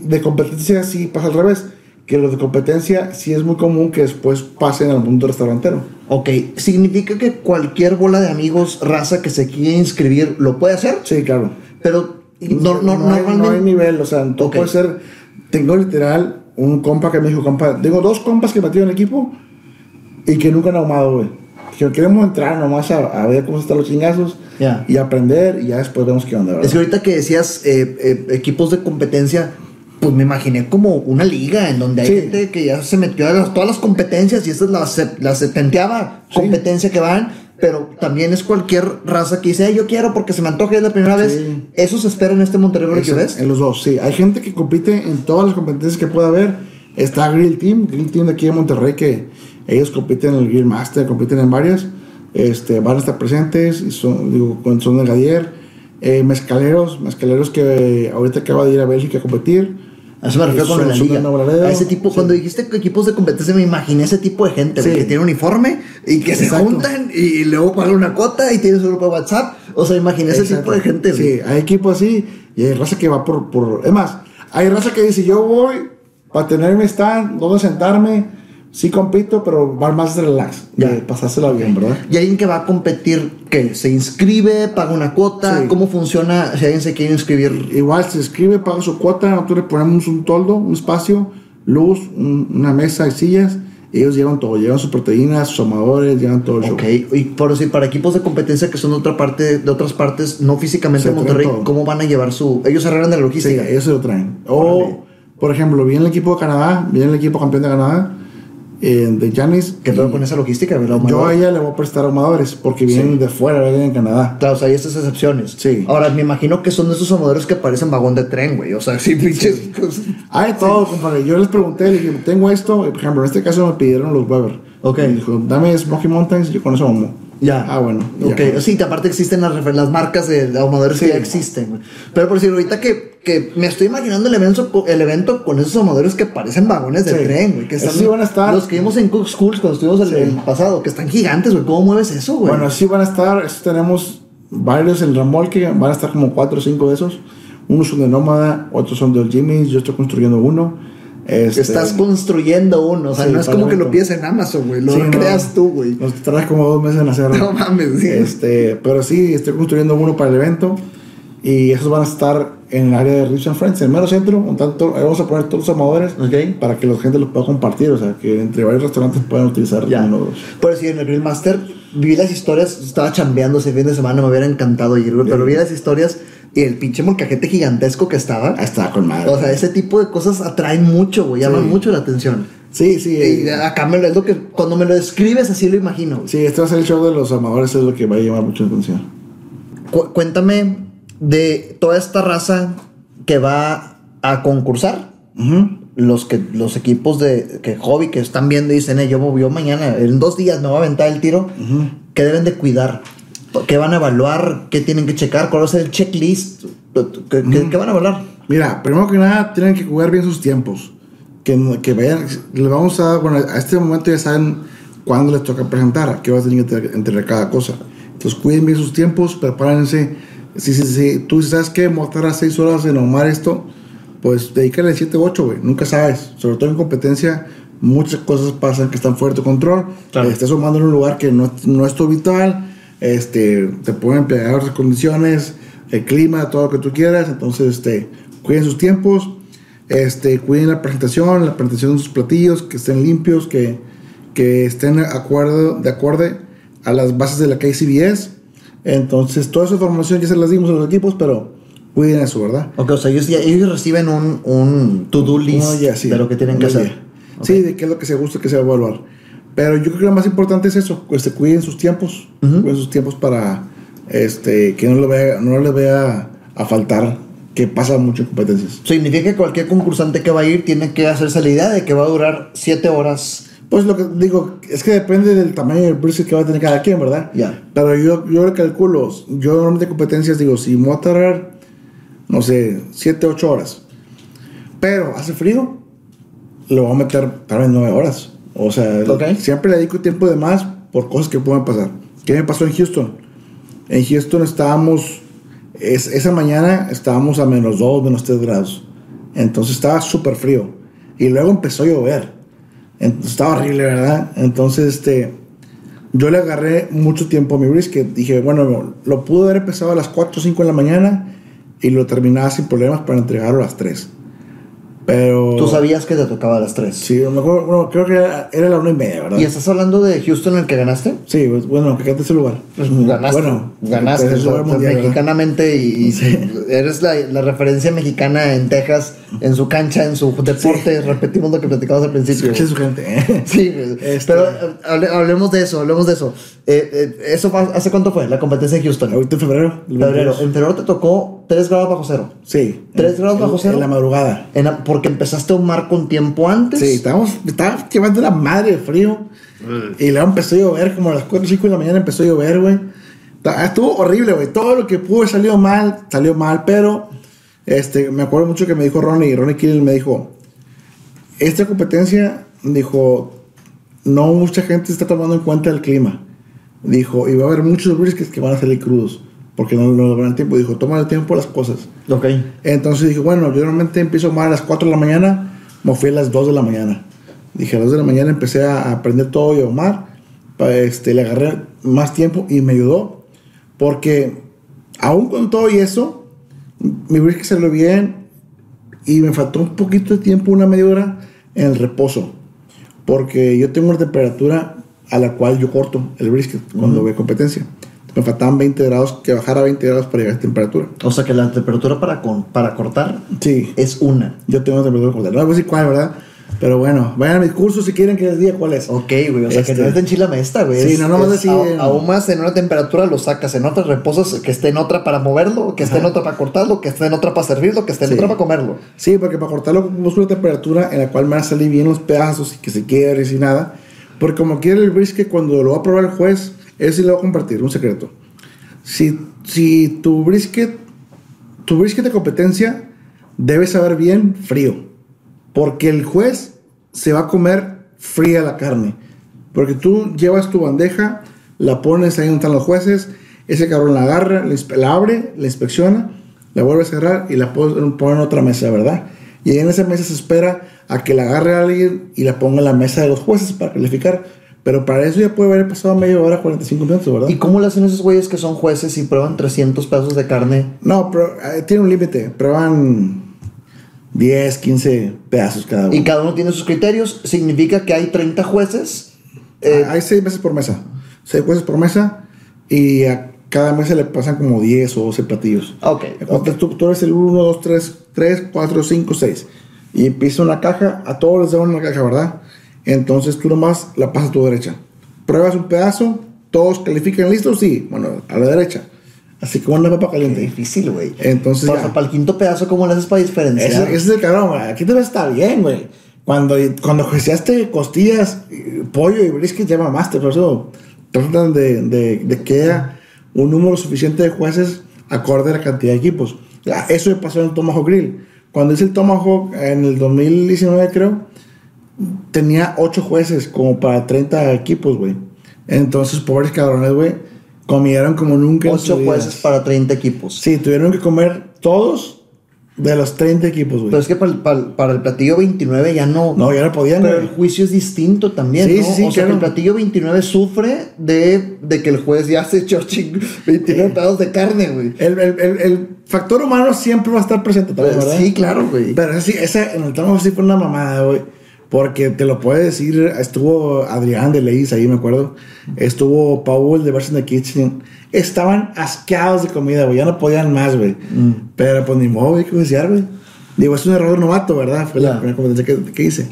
de competencia, sí pasa al revés. Que los de competencia sí es muy común que después pasen al mundo restaurantero. Ok, ¿significa que cualquier bola de amigos, raza que se quiera inscribir, lo puede hacer? Sí, claro. Pero no, no, hay, normalmente... no hay nivel, o sea, tú Ok. puedes ser. Tengo literal un compa que me dijo, compa, tengo dos compas que metieron en equipo y que nunca han ahumado, güey. Que queremos entrar nomás a, a ver cómo están los chingazos Ya. y aprender y ya después vemos qué onda, ¿verdad? Es que ahorita que decías eh, eh, equipos de competencia, pues me imaginé como una liga en donde hay Sí. gente que ya se metió a las- todas las competencias y esta es la, la setenteava Sí. competencia que van, pero también es cualquier raza que dice, "Ay, yo quiero porque se me antoja, es la primera vez. Sí. Eso se espera en este Monterrey Barbecue Exacto, Fest. En los dos, sí. Hay gente que compite en todas las competencias que pueda haber. Está Grill Team, Grill Team de aquí de Monterrey, que ellos compiten en el Grill Master, compiten en varias. Este, van a estar presentes, son, digo, con- son de Gadier. Eh, mezcaleros, mezcaleros que ahorita acaba de ir a Bélgica a competir. A eso me refiero con la liga. A ese tipo, Sí. cuando dijiste que equipos de competencia, me imaginé ese tipo de gente, Sí. que tiene uniforme y que se juntan y luego pagan una cuota y tienen su grupo de WhatsApp. O sea, imaginé ese tipo de gente, güey. Sí, hay equipos así y hay raza que va por, por... Es más, hay raza que dice, yo voy para tener mi stand, donde sentarme, sí compito, pero va más relax, Ya. de pasársela bien, ¿verdad? Y alguien que va a competir, que se inscribe, paga una cuota, Sí. ¿cómo funciona si alguien se quiere inscribir? Igual se escribe, paga su cuota, nosotros le ponemos un toldo, un espacio, luz, un- una mesa y sillas. Ellos llevan todo, llevan sus proteínas, sus amadores, llevan todo el show. Ok, y por decir, para equipos de competencia que son de otra parte, de otras partes, no físicamente en Monterrey, todo. ¿cómo van a llevar su. Ellos arreglan de la Sí, logística. ellos se lo traen. O, por ejemplo, viene el equipo de Canadá, viene el equipo campeón de Canadá, eh, de Janis. ¿Qué pedo con esa logística? ¿verdad, Yo a ella le voy a prestar amadores porque vienen de fuera, vienen en Canadá. Claro, o sea, hay estas excepciones. Sí. Ahora, me imagino que son de esos amadores que parecen vagón de tren, güey. O sea, sí, pinches. Hay todo, compadre. Yo les pregunté, les dije, tengo esto. y, Por ejemplo, en este caso me pidieron los Weber. Ok. Me dijo, dame Smoky Mountains y yo con eso vamos. Ya. Ah, bueno. ya. Ok, sí, que aparte existen las, las marcas de, ahumadores que Sí. ya existen. Pero por decir, ahorita que, que me estoy imaginando el evento, el evento con esos ahumadores que parecen vagones de Sí. tren, güey. Que están, sí van a estar. Los que vimos en Cook Schools cuando estuvimos el, Sí. el pasado, que están gigantes, güey. ¿Cómo mueves eso, güey? Bueno, así van a estar. estos tenemos varios en remolque. Van a estar como cuatro o cinco de esos. Unos son de Nómada, otros son de Old Jimmy's. Yo estoy construyendo uno. Este, Estás construyendo uno, o sea, Sí, no es como que lo pides en Amazon, güey. Lo Sí, no. creas tú, güey. Nos trae como dos meses en hacerlo. (laughs) No mames, sí. Este, pero sí, estoy construyendo uno para el evento. Y esos van a estar en el área de Rich and Friends, en el mero centro. Un tanto, ahí vamos a poner todos los amadores Ok. para que la gente los pueda compartir. O sea, que entre varios restaurantes puedan utilizar Ya. uno. Por decir, en el Grill Master vi las historias, estaba chambeando ese fin de semana, me hubiera encantado ir, pero vi las historias y el pinche molcajete gigantesco que estaba. Está con madre. O sea, ese tipo de cosas atraen mucho, güey, llaman Sí. mucho la atención. sí, sí. Y eh, acá me lo, es lo que, cuando me lo describes, así lo imagino. güey. Sí, este va a ser el show de los amadores, es lo que va a llamar mucha atención. Cu- cuéntame de toda esta raza que va a concursar. Los que los equipos de que hobby que están viendo y dicen, eh, yo, yo mañana, en dos días me voy a aventar el tiro, ¿qué deben de cuidar? ¿Qué van a evaluar? ¿Qué tienen que checar? ¿Cuál va a ser el checklist? ¿Qué, qué- qué van a evaluar? Mira, primero que nada, tienen que jugar bien sus tiempos. Que, que vayan, les vamos a, bueno, a este momento ya saben cuándo les toca presentar, a qué va a tener que entre- entregar cada cosa. Entonces, cuiden bien sus tiempos, prepárense. Si, si, si tú sabes que voy a tardar 6 horas en ahumar esto, pues dedícale 7 u 8, güey. Nunca sabes. Sobre todo en competencia, muchas cosas pasan que están fuera de tu control. Claro. Estás ahumando en un lugar que no, no es tu habitual. Este, te pueden pegar otras condiciones, el clima, todo lo que tú quieras. Entonces, este, cuiden sus tiempos. Este, cuiden la presentación, la presentación de sus platillos, que estén limpios, que, que estén de acuerdo, de acuerdo a las bases de la KCBS. Entonces, toda esa información ya se las dimos a los equipos, pero cuiden eso, ¿verdad? Ok, o sea, ellos, ellos reciben un, un to-do list ya, sí. de lo que tienen que hacer. ya. Sí, de qué es lo que se gusta que se va a evaluar. Pero yo creo que lo más importante es eso, que se cuiden sus tiempos, cuiden sus tiempos para este, que no le vaya, no le vaya a faltar, que pasa mucho en competencias. Significa que cualquier concursante que va a ir tiene que hacerse la idea de que va a durar 7 horas. Pues lo que digo, es que depende del tamaño del brisket que va a tener cada quien, ¿verdad? Ya. Pero yo, yo le calculo, yo normalmente en competencias digo, si me voy a tardar, no sé, 7, 8 horas, pero hace frío, le voy a meter tal vez 9 horas. O sea, siempre le dedico tiempo de más por cosas que puedan pasar. ¿Qué me pasó en Houston? En Houston estábamos, es- esa mañana estábamos a menos 2, menos 3 grados. Entonces estaba súper frío. Y luego empezó a llover. Entonces, estaba horrible, ¿verdad? Entonces, este, yo le agarré mucho tiempo a mi brisket. Dije, bueno, lo pude haber empezado a las 4 o 5 de la mañana y lo terminaba sin problemas para entregarlo a las 3. Pero... Tú sabías que te tocaba a las 3. Sí, me acuerdo, bueno, creo que era, era la una y media, ¿verdad? ¿Y estás hablando de Houston el que ganaste? Sí, pues, bueno, que ese lugar. Pues ganaste. Bueno, ganaste. pues, mexicanamente y, y eres la, la referencia mexicana en Texas, en su cancha, en su deporte. Repetimos lo que platicamos al principio. Escuché su gente. ¿eh? Sí, güey. Este- pero hable- hablemos de eso, hablemos de eso. Eh, eh, ¿Eso hace cuánto fue? La competencia de Houston. Ahorita en febrero. Febrero. 22. En febrero te tocó 3 grados bajo cero. Sí. ¿Tres En- grados bajo en- cero? En la madrugada. En la- porque empezaste a ahumar con tiempo antes. Sí, estábamos, estaba llevando la madre de frío. Y luego empezó a llover, como a las 4 o 5 de la mañana empezó a llover, güey. Estuvo horrible, güey. Todo lo que pudo salió mal, salió mal, pero este, me acuerdo mucho que me dijo Ronnie, Ronnie Kill me dijo, esta competencia, dijo, no mucha gente está tomando en cuenta el clima. Dijo, y va a haber muchos briskets que van a salir crudos, porque no no logran tiempo. Dijo, toma el tiempo las cosas. Ok. Entonces dije, bueno, yo normalmente empiezo ahumar a las 4 de la mañana, me fui a las 2 de la mañana. Dije a las 2 de la mañana empecé a aprender todo y a ahumar. Este, le agarré más tiempo y me ayudó. Porque aún con todo y eso, mi brisket salió bien y me faltó un poquito de tiempo, una media hora en el reposo. Porque yo tengo una temperatura a la cual yo corto el brisket cuando voy a competencia. Me faltaban 20 grados, que bajara a 20 grados para llegar a esta temperatura. O sea que la temperatura para, con, para cortar Sí, es una. yo tengo temperatura cortar. No voy a decir cuál, ¿verdad? Pero bueno, vayan a mis cursos si quieren que les diga cuál es. Ok, güey. O sea que Este- no es de enchilame esta, güey. Sí, no, no vas a decir- Ahumas en una temperatura, lo sacas en otra, reposas, que esté en otra para moverlo, que esté en otra para cortarlo, que esté en otra para servirlo, que esté en Sí. otra para comerlo. Sí, porque para cortarlo busco una temperatura en la cual me van a salir bien los pedazos y que se quede y nada. Porque como quiere el brisket, cuando lo va a probar el juez, eso sí lo voy a compartir, un secreto. Si, si tu brisket, tu brisket de competencia debe saber bien frío. Porque el juez se va a comer fría la carne. Porque tú llevas tu bandeja, la pones ahí donde están los jueces, ese cabrón la agarra, la, abre, la inspecciona, la vuelve a cerrar y la pone en otra mesa, ¿verdad? Y en esa mesa se espera a que la agarre alguien y la ponga en la mesa de los jueces para calificar. Pero para eso ya puede haber pasado media hora, 45 minutos, ¿verdad? ¿Y cómo le hacen esos güeyes que son jueces y prueban 300 pesos de carne? No, pero eh, tiene un límite. Prueban 10, 15 pedazos cada uno. Y cada uno tiene sus criterios. Significa que hay 30 jueces. eh, hay 6 mesas por mesa. 6 jueces por mesa. Y a cada mesa le pasan como 10 o 12 platillos. ok. Entonces tú, tú eres el 1, 2, 3, 3, 4, 5, 6. Y empieza una caja, a todos les dan una caja, ¿verdad? Entonces tú nomás la pasas a tu derecha. Pruebas un pedazo, todos califican listos, sí, bueno, a la derecha. Así como una papa Qué caliente. difícil, güey. Entonces Para, ya. para el quinto pedazo, ¿cómo le haces para diferenciar? Ese, ese es el cabrón, güey. Aquí te va a estar bien, güey. Cuando, cuando juiciaste costillas, eh, pollo y brisket ya mamaste, por eso tratan de, de, de que haya un número suficiente de jueces acorde a la cantidad de equipos. Eso pasó en el Tomahawk Grill. Cuando hice el Tomahawk en el 2019, creo, tenía 8 jueces como para 30 equipos, güey. Entonces, pobres cabrones, güey, comieron como nunca. en sus 8 vidas. jueces para 30 equipos. Sí, tuvieron que comer todos de los 30 equipos, güey. Pero es que para el, para, para el platillo 29 ya no. No, ya no podían, Pero güey. el juicio es distinto también, Sí, ¿no? sí, sí, o sea, que el platillo 29 sufre de, de que el juez ya se echó ching- 29 pedazos de carne, güey. El, el, el, factor humano siempre va a estar presente también, ¿verdad? Sí, claro, güey. Pero sí, esa en el trabajo sí fue una mamada, güey. Porque te lo puede decir, estuvo Adrián de Leis ahí, me acuerdo. Estuvo Paul de Version the Kitchen. Estaban asqueados de comida, güey. Ya no podían más, güey. Pero pues ni modo, hay que juiciar, güey. Digo, es un error novato, ¿verdad? Fue Ya. la primera competencia que, que hice.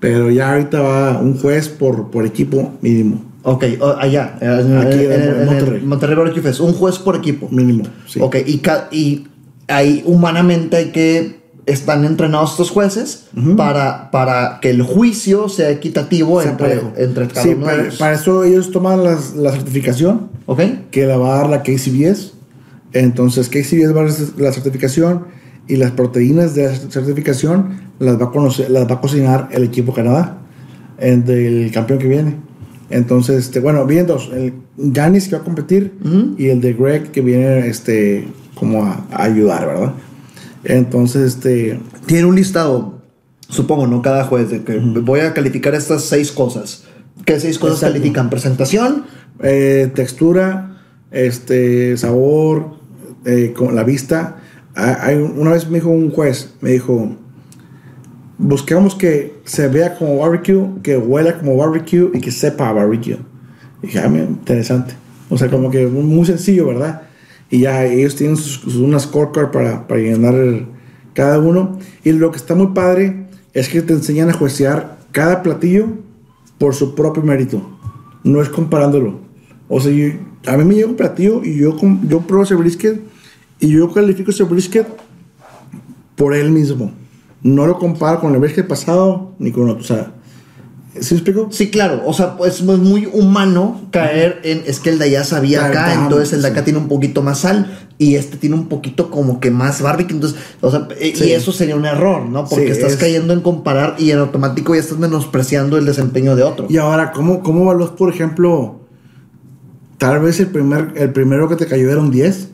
Pero ya ahorita va un juez por, por equipo mínimo. Ok, allá, en, Aquí en- en en- Monterrey. Monterrey Barbecue Fest, un juez por equipo. Mínimo, sí. Ok, y, y ahí humanamente hay que están entrenados estos jueces para, para que el juicio sea equitativo Sea entre, parejo. entre cada Sí, uno de para, ellos. para eso ellos toman las- la certificación. ¿Ok? que la va a dar la KCBS. Entonces, KCBS va a dar la certificación y las proteínas de la certificación las va a, conocer, las va a cocinar el equipo Canadá, el del campeón que viene. Entonces, este, bueno, vienen dos: el Janis que va a competir y el de Greg que viene este, como a, a ayudar, ¿verdad? Entonces, este, Tiene un listado, supongo, ¿no? Cada juez, de que voy a calificar estas seis cosas. ¿Qué seis cosas Exacto. califican? Presentación, eh, textura, este, sabor, eh, con la vista. Ah, hay- una vez me dijo un juez, me dijo, buscamos que se vea como barbecue, que huela como barbecue y que sepa barbecue. Y dije, ah, mira, interesante. O sea, como que muy sencillo, ¿verdad? Y ya ellos tienen sus, sus- scorecard para, para llenar cada uno. Y lo que está muy padre es que te enseñan a juecear cada platillo por su propio mérito. No es comparándolo. O sea, yo- a mí me llega un platillo y yo, yo pruebo ese brisket y yo califico ese brisket por él mismo. No lo comparo con el brisket pasado ni con otro. ¿Sí me explico? Sí, claro. O sea, pues es muy humano caer en. Es que el de allá sabía Claro, acá, entonces el de acá sí. tiene un poquito más sal y este tiene un poquito como que más barbecue. Entonces, o sea, e- Sí. y eso sería un error, ¿no? Porque Sí, estás es- cayendo en comparar y en automático ya estás menospreciando el desempeño de otro. Y ahora, ¿cómo, cómo por ejemplo, tal vez el, primer, el primero que te cayó era un 10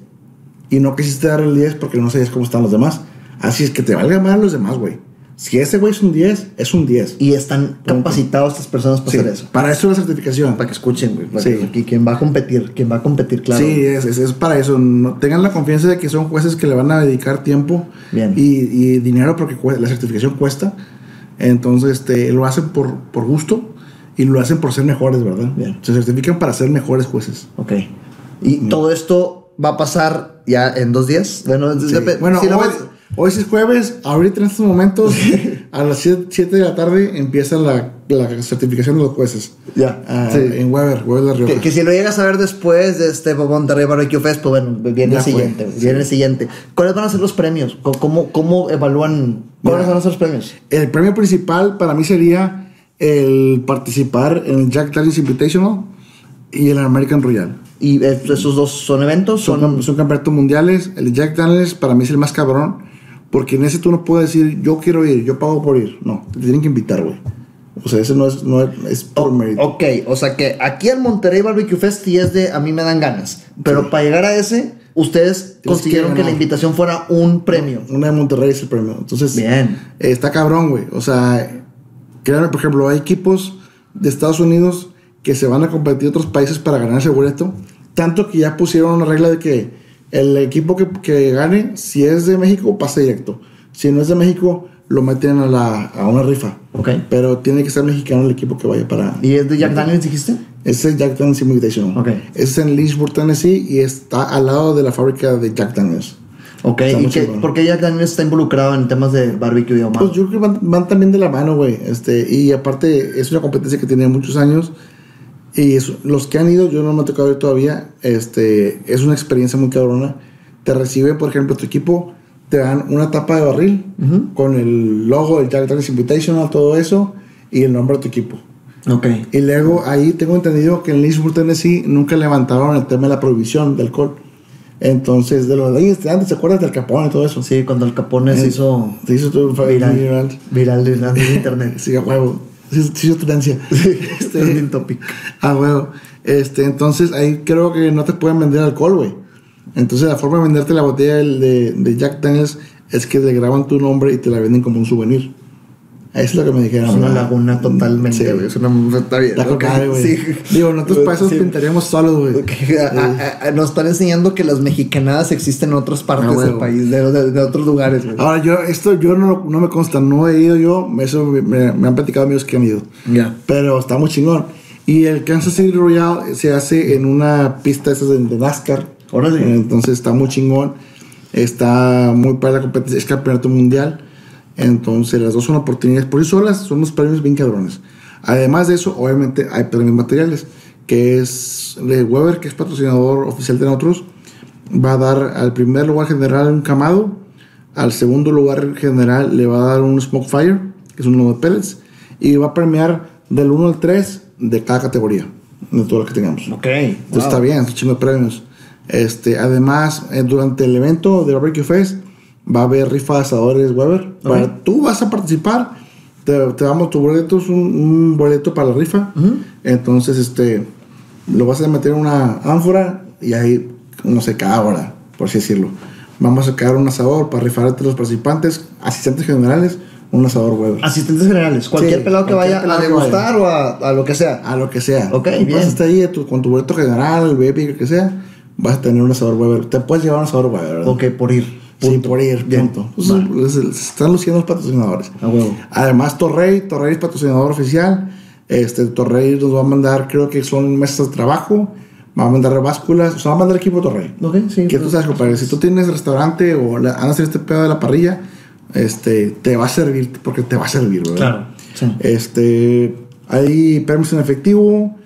y no quisiste dar el 10 porque no sabías cómo están los demás? Así es que te valga más los demás, güey. Si ese güey es un 10, es un 10. Y están capacitados estas personas para Sí, hacer eso. Para eso es la certificación. Para que escuchen, güey. para Sí. que- quien va a competir, quien va a competir, claro. Sí, es, es, es para eso. No, tengan la confianza de que son jueces que le van a dedicar tiempo Bien. Y, y dinero porque la certificación cuesta. Entonces, este, lo hacen por, por gusto y lo hacen por ser mejores, ¿verdad? Bien. Se certifican para ser mejores jueces. Ok. Y todo esto va a pasar ya en dos días. Bueno, Sí. Bueno, si hoy, hoy sí es jueves. Ahorita en estos momentos, a las 7 de la tarde, empieza la, la certificación de los jueces. Ya. Ah, Sí. En Weber, Weber de Rioja. Que, que si lo llegas a ver después de este Monterrey Barbecue Fest, pues bueno, viene Ya el fue, siguiente. sí. Viene el siguiente. ¿Cuáles van a ser los premios? ¿Cómo- ¿Cómo, evalúan? ¿Cuáles van a ser los premios? El premio principal para mí sería el participar en el Jack Daniels Invitational y el American Royal. ¿Y esos dos son eventos? Son, Son, son campeonatos mundiales. El Jack Daniels para mí es el más cabrón. Porque en ese tú no puedes decir, yo quiero ir, yo pago por ir. No, te tienen que invitar, güey. O sea, ese no es, no es, es por mérito. Ok, o sea que aquí al Monterrey Barbecue Fest sí es de a mí me dan ganas. Pero para llegar a ese, ustedes consiguieron que, la invitación fuera un premio. Una de Monterrey es el premio. Entonces, Bien. eh, está cabrón, güey. O sea, créanme, por ejemplo, hay equipos de Estados Unidos que se van a competir a otros países para ganar ese boleto. Tanto que ya pusieron una regla de que el equipo que, que gane, si es de México, pasa directo. Si no es de México, lo meten a, la, a una rifa. Ok. Pero tiene que ser mexicano el equipo que vaya para. ¿Y es de Jack Daniels, dijiste? Ese es Jack Daniels Invitation. Ok. Ese es en Lynchburg, Tennessee, y está al lado de la fábrica de Jack Daniels. Ok, ¿y qué, por qué Jack Daniels está involucrado en temas de barbecue y ahumado? Pues yo creo que van, van también de la mano, güey. Este, y aparte, es una competencia que tiene muchos años. Y es- los que han ido, yo no me ha tocado ir todavía. Este, es una experiencia muy cabrona. Te recibe, por ejemplo, tu equipo, te dan una tapa de barril con el logo del Jack Daniels Invitational, todo eso, y el nombre de tu equipo. ok. Y luego ahí tengo entendido que en Lynchburg, Tennessee, nunca levantaron el tema de la prohibición de alcohol. Entonces, de los de ahí, antes, ¿te acuerdas del Capone y todo eso? Sí, cuando el Capone se hizo Se hizo todo viral. viral. Viral en en (laughs) internet. Sí, a huevo. Sí, sí. Este (laughs) topic. A huevo. Este, entonces ahí creo que no te pueden vender alcohol, güey. Entonces la forma de venderte la botella de, de Jack Daniels es que le graban tu nombre y te la venden como un souvenir. Es lo que me dijeron. Es una laguna totalmente, Sí. güey. Es una. Está bien. La ok, coca, güey. sí. Digo, nosotros para eso Sí. pintaríamos solos, güey. (laughs) A- nos están enseñando que las mexicanadas existen en otras partes Ah, del país, de, de- de otros lugares, güey. Ahora, yo, esto yo no, no me consta, no he ido yo, eso me, me- han platicado amigos que han ido. Ya. Pero está muy chingón. Y el Kansas City Royale se hace en una pista esas de, de NASCAR. Órale. Entonces está muy chingón. Está muy para la competencia. Es campeonato mundial. Entonces las dos son oportunidades por sí solas. Son unos premios bien cabrones. Además de eso, obviamente hay premios materiales. Que es de Weber, que es patrocinador oficial de nosotros. Va a dar al primer lugar general un camado. Al segundo lugar general le va a dar un Smoke Fire, que es uno de pellets. Y va a premiar del 1 al 3 de cada categoría. De todo lo que tengamos. Ok. Entonces está bien, está chingo de premios. Este, además, eh, durante el evento de Barbecue Fest va a haber rifa de asadores Weber. Para- tú vas a participar, te, te damos tu boleto, es un, un boleto para la rifa. Entonces, este, lo vas a meter en una ánfora y ahí, no sé, cada hora, por así decirlo. Vamos a sacar un asador para rifar entre los participantes, asistentes generales, un asador Weber. Asistentes generales. Cualquier Sí, pelado que cualquier vaya a degustar o a, a lo que sea. A lo que sea. Ok, bien. Vas hasta ahí tu- con tu boleto general, el baby, lo que sea, vas a tener un asador Weber. Te puedes llevar un asador Weber, ¿verdad? Ok, por ir. Sí, por ir, Bien. punto. Entonces, se- se están luciendo los patrocinadores. A huevo. Además, Torrey, Torrey es patrocinador oficial. Este, Torrey nos va a mandar, creo que son mesas de trabajo, va a mandar básculas, o sea, va a mandar equipo Torrey. Ok, sí. Que tú sabes, compadre, si tú tienes restaurante o la- andas en este pedo de la parrilla, este, te va a servir, porque te va a servir, ¿verdad? Claro. Sí. Este, hay premios en efectivo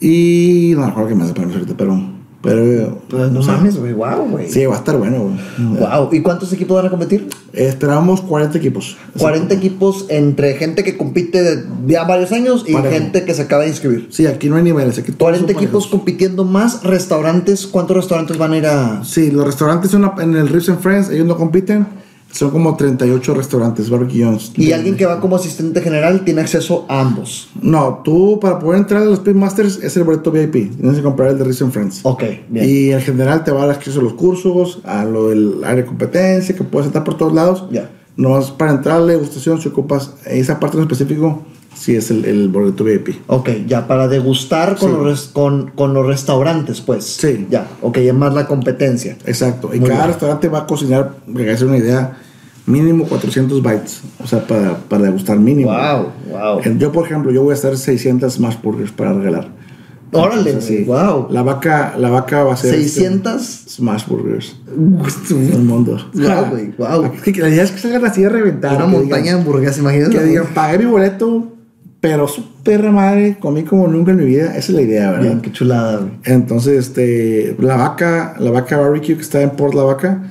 y no me acuerdo qué más de premios ahorita, pero, pero, Pues no o sea, mames, güey. Wow, güey. Sí, va a estar bueno, güey. Wow. ¿Y cuántos equipos van a competir? Esperamos 40 equipos. 40 equipos entre gente que compite de ya varios años y Parejo. gente que se acaba de inscribir. Sí, aquí no hay niveles. Aquí todos 40 son equipos compitiendo más restaurantes. ¿Cuántos restaurantes van a ir a...? Sí, los restaurantes en el Rips and Friends, ellos no compiten. Son como 38 restaurantes, Barbecue Jones. Y alguien que va como asistente general tiene acceso a ambos. No, tú para poder entrar a los Pitmasters es el boleto VIP. Tienes que comprar el de and Friends. Ok, bien. Y en general te va a dar acceso a los cursos, a lo del área de competencia, que puedes estar por todos lados. Ya. Nomás para entrar a la degustación, si ocupas esa parte en específico, sí es el, el boleto VIP. Ok, ya para degustar con, Sí. los, con, con los restaurantes, pues. Sí. Ya, ok, es más la competencia. Exacto. Y Muy cada bien. restaurante va a cocinar, para hacer una idea, mínimo 400 bytes. O sea, para, para degustar mínimo. Wow, wow. Yo, por ejemplo, yo voy a hacer 600 smash burgers para regalar. Órale, Entonces, sí. wow. La vaca, la vaca va a ser... este, 600. smash burgers. El mundo. (laughs) Wow, güey, wow. (laughs) La idea es que salgan así a reventar. Una montaña digan- de hamburguesas, imagínate. Que digan, pagué mi boleto, pero su perra madre, comí como nunca en mi vida. Esa es la idea, ¿verdad? Bien, qué chulada, güey. Entonces, este, la vaca, la vaca barbecue que está en Port La Vaca,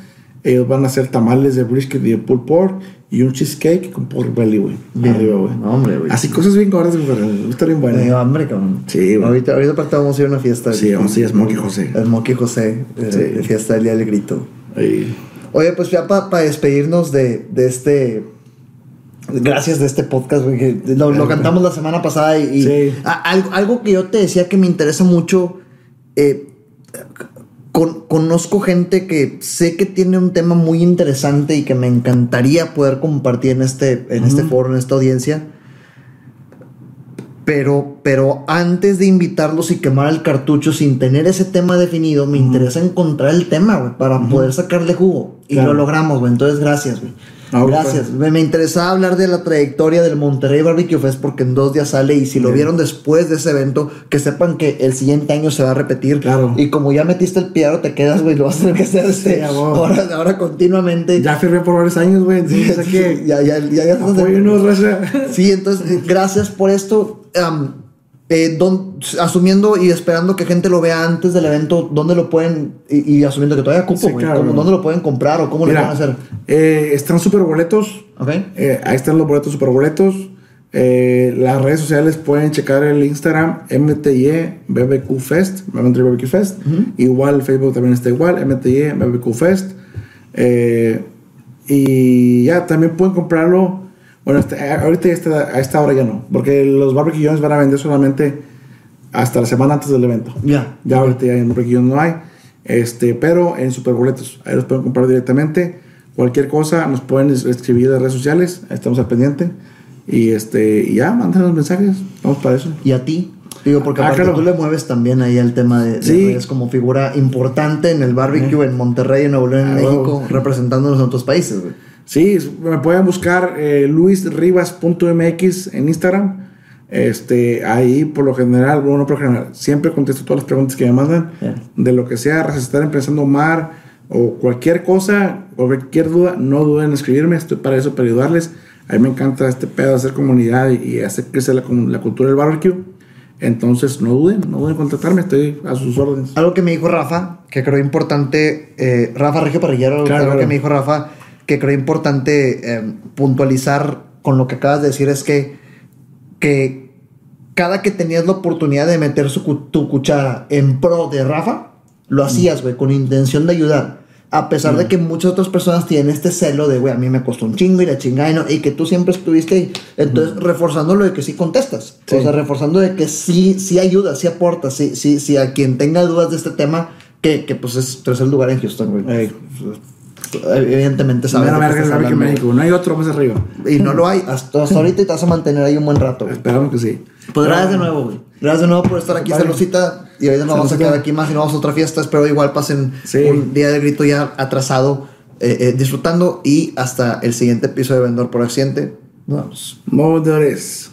ellos van a hacer tamales de brisket y de pulled pork y un cheesecake con pork belly, güey. Bien. Arriba, güey. No, hombre, güey. Así cosas bien gordas, güey. pero Está bien Me dio bueno. hambre, cabrón. Sí, güey. Ahorita, ahorita aparte vamos a ir a una fiesta. Sí, vamos a ir a Smokey José. El Smokey José, de, Sí. de fiesta del Día del Grito. Ahí. Oye, pues ya para despedirnos de, de este. Gracias de este podcast, güey. Lo, lo cantamos la semana pasada y. y Sí. algo, algo que yo te decía que me interesa mucho. eh, con- conozco gente que sé que tiene un tema muy interesante y que me encantaría poder compartir en este, en este foro, en esta audiencia. Pero, pero antes de invitarlos y quemar el cartucho sin tener ese tema definido, me interesa encontrar el tema, güey, para poder sacarle jugo. Y Claro. lo logramos, güey. Entonces, gracias, güey. Ah, gracias. Me, me interesaba hablar de la trayectoria del Monterrey Barbecue Fest porque en dos días sale y si lo Bien. vieron después de ese evento, que sepan que el siguiente año se va a repetir. Claro. Y como ya metiste el piedro, te quedas, güey, lo vas a tener que hacer (laughs) este, Sí, ahora, ahora continuamente. Ya firmé por varios años, güey. Que. ya, ya, ya, ya. Sí, entonces, gracias por esto. Eh, don- asumiendo y esperando que gente lo vea antes del evento, ¿dónde lo pueden? Y, y asumiendo que todavía cupo, Sí, güey, claro. ¿cómo- ¿dónde lo pueden comprar o cómo lo Mira, pueden hacer? eh, están super boletos. ¿Ok? Eh, ahí están los boletos, super boletos. Las redes sociales pueden checar el Instagram MTY BBQ Fest, BBQ Fest. Igual Facebook también está igual, MTY BBQ Fest. Y ya también pueden comprarlo. Bueno, este- eh, ahorita ya está- a esta hora ya no, porque los barbecue Jones van a vender solamente hasta la semana antes del evento. Ya. Ya ahorita ya en barbecue Jones no hay. Este, pero en superboletos, ahí los pueden comprar directamente. Cualquier cosa nos pueden es- escribir en redes sociales, estamos al pendiente. Y este, y ya, mándanos mensajes, vamos para eso. ¿Y a ti? Digo, porque Ah, aparte claro. tú le mueves también ahí el tema de, de Sí. redes como figura importante en el barbecue en Monterrey, en Nuevo León, en Ah, México, huevo. representándonos en otros países, güey. Sí, me pueden buscar eh, luisrivas.mx en Instagram. Este, ahí por lo general, bueno, no por lo general, siempre contesto todas las preguntas que me mandan. De lo que sea, estar empezando mar o cualquier cosa o cualquier duda, no duden en escribirme. Estoy para eso, para ayudarles. A mí me encanta este pedo de hacer comunidad y, y hacer crecer la, la cultura del barbecue. Entonces, no duden, no duden en contactarme, estoy a sus órdenes. Algo que me dijo Rafa, que creo importante, eh, Rafa Regio Parrillero, Claro, algo claro. que me dijo Rafa, que creo importante eh, puntualizar con lo que acabas de decir es que, que cada que tenías la oportunidad de meter su, tu cuchara en pro de Rafa, lo hacías, güey, con intención de ayudar. A pesar Mm. de que muchas otras personas tienen este celo de, güey, a mí me costó un chingo y la chingada y, no- y que tú siempre estuviste ahí. Entonces, reforzando lo de que sí contestas. Mm. Sí. O sea, reforzando de que sí, sí ayudas, sí aportas, sí, sí, sí, a quien tenga dudas de este tema, que, que pues es tercer lugar en Houston, güey. Evidentemente sabes. Qué verga el. México, no hay otro más arriba. Y no lo hay. Hasta, hasta ahorita y te vas a mantener ahí un buen rato, güey. Esperamos que sí. Pues gracias de nuevo, güey. Gracias de nuevo por estar aquí, Vale. saludcita. Y ahorita nos vamos a quedar aquí más y nos vamos a otra fiesta. Espero igual pasen Sí. un día de grito ya atrasado, eh, eh, disfrutando. Y hasta el siguiente episodio de Vendedor por Accidente. Nos vemos. Modores.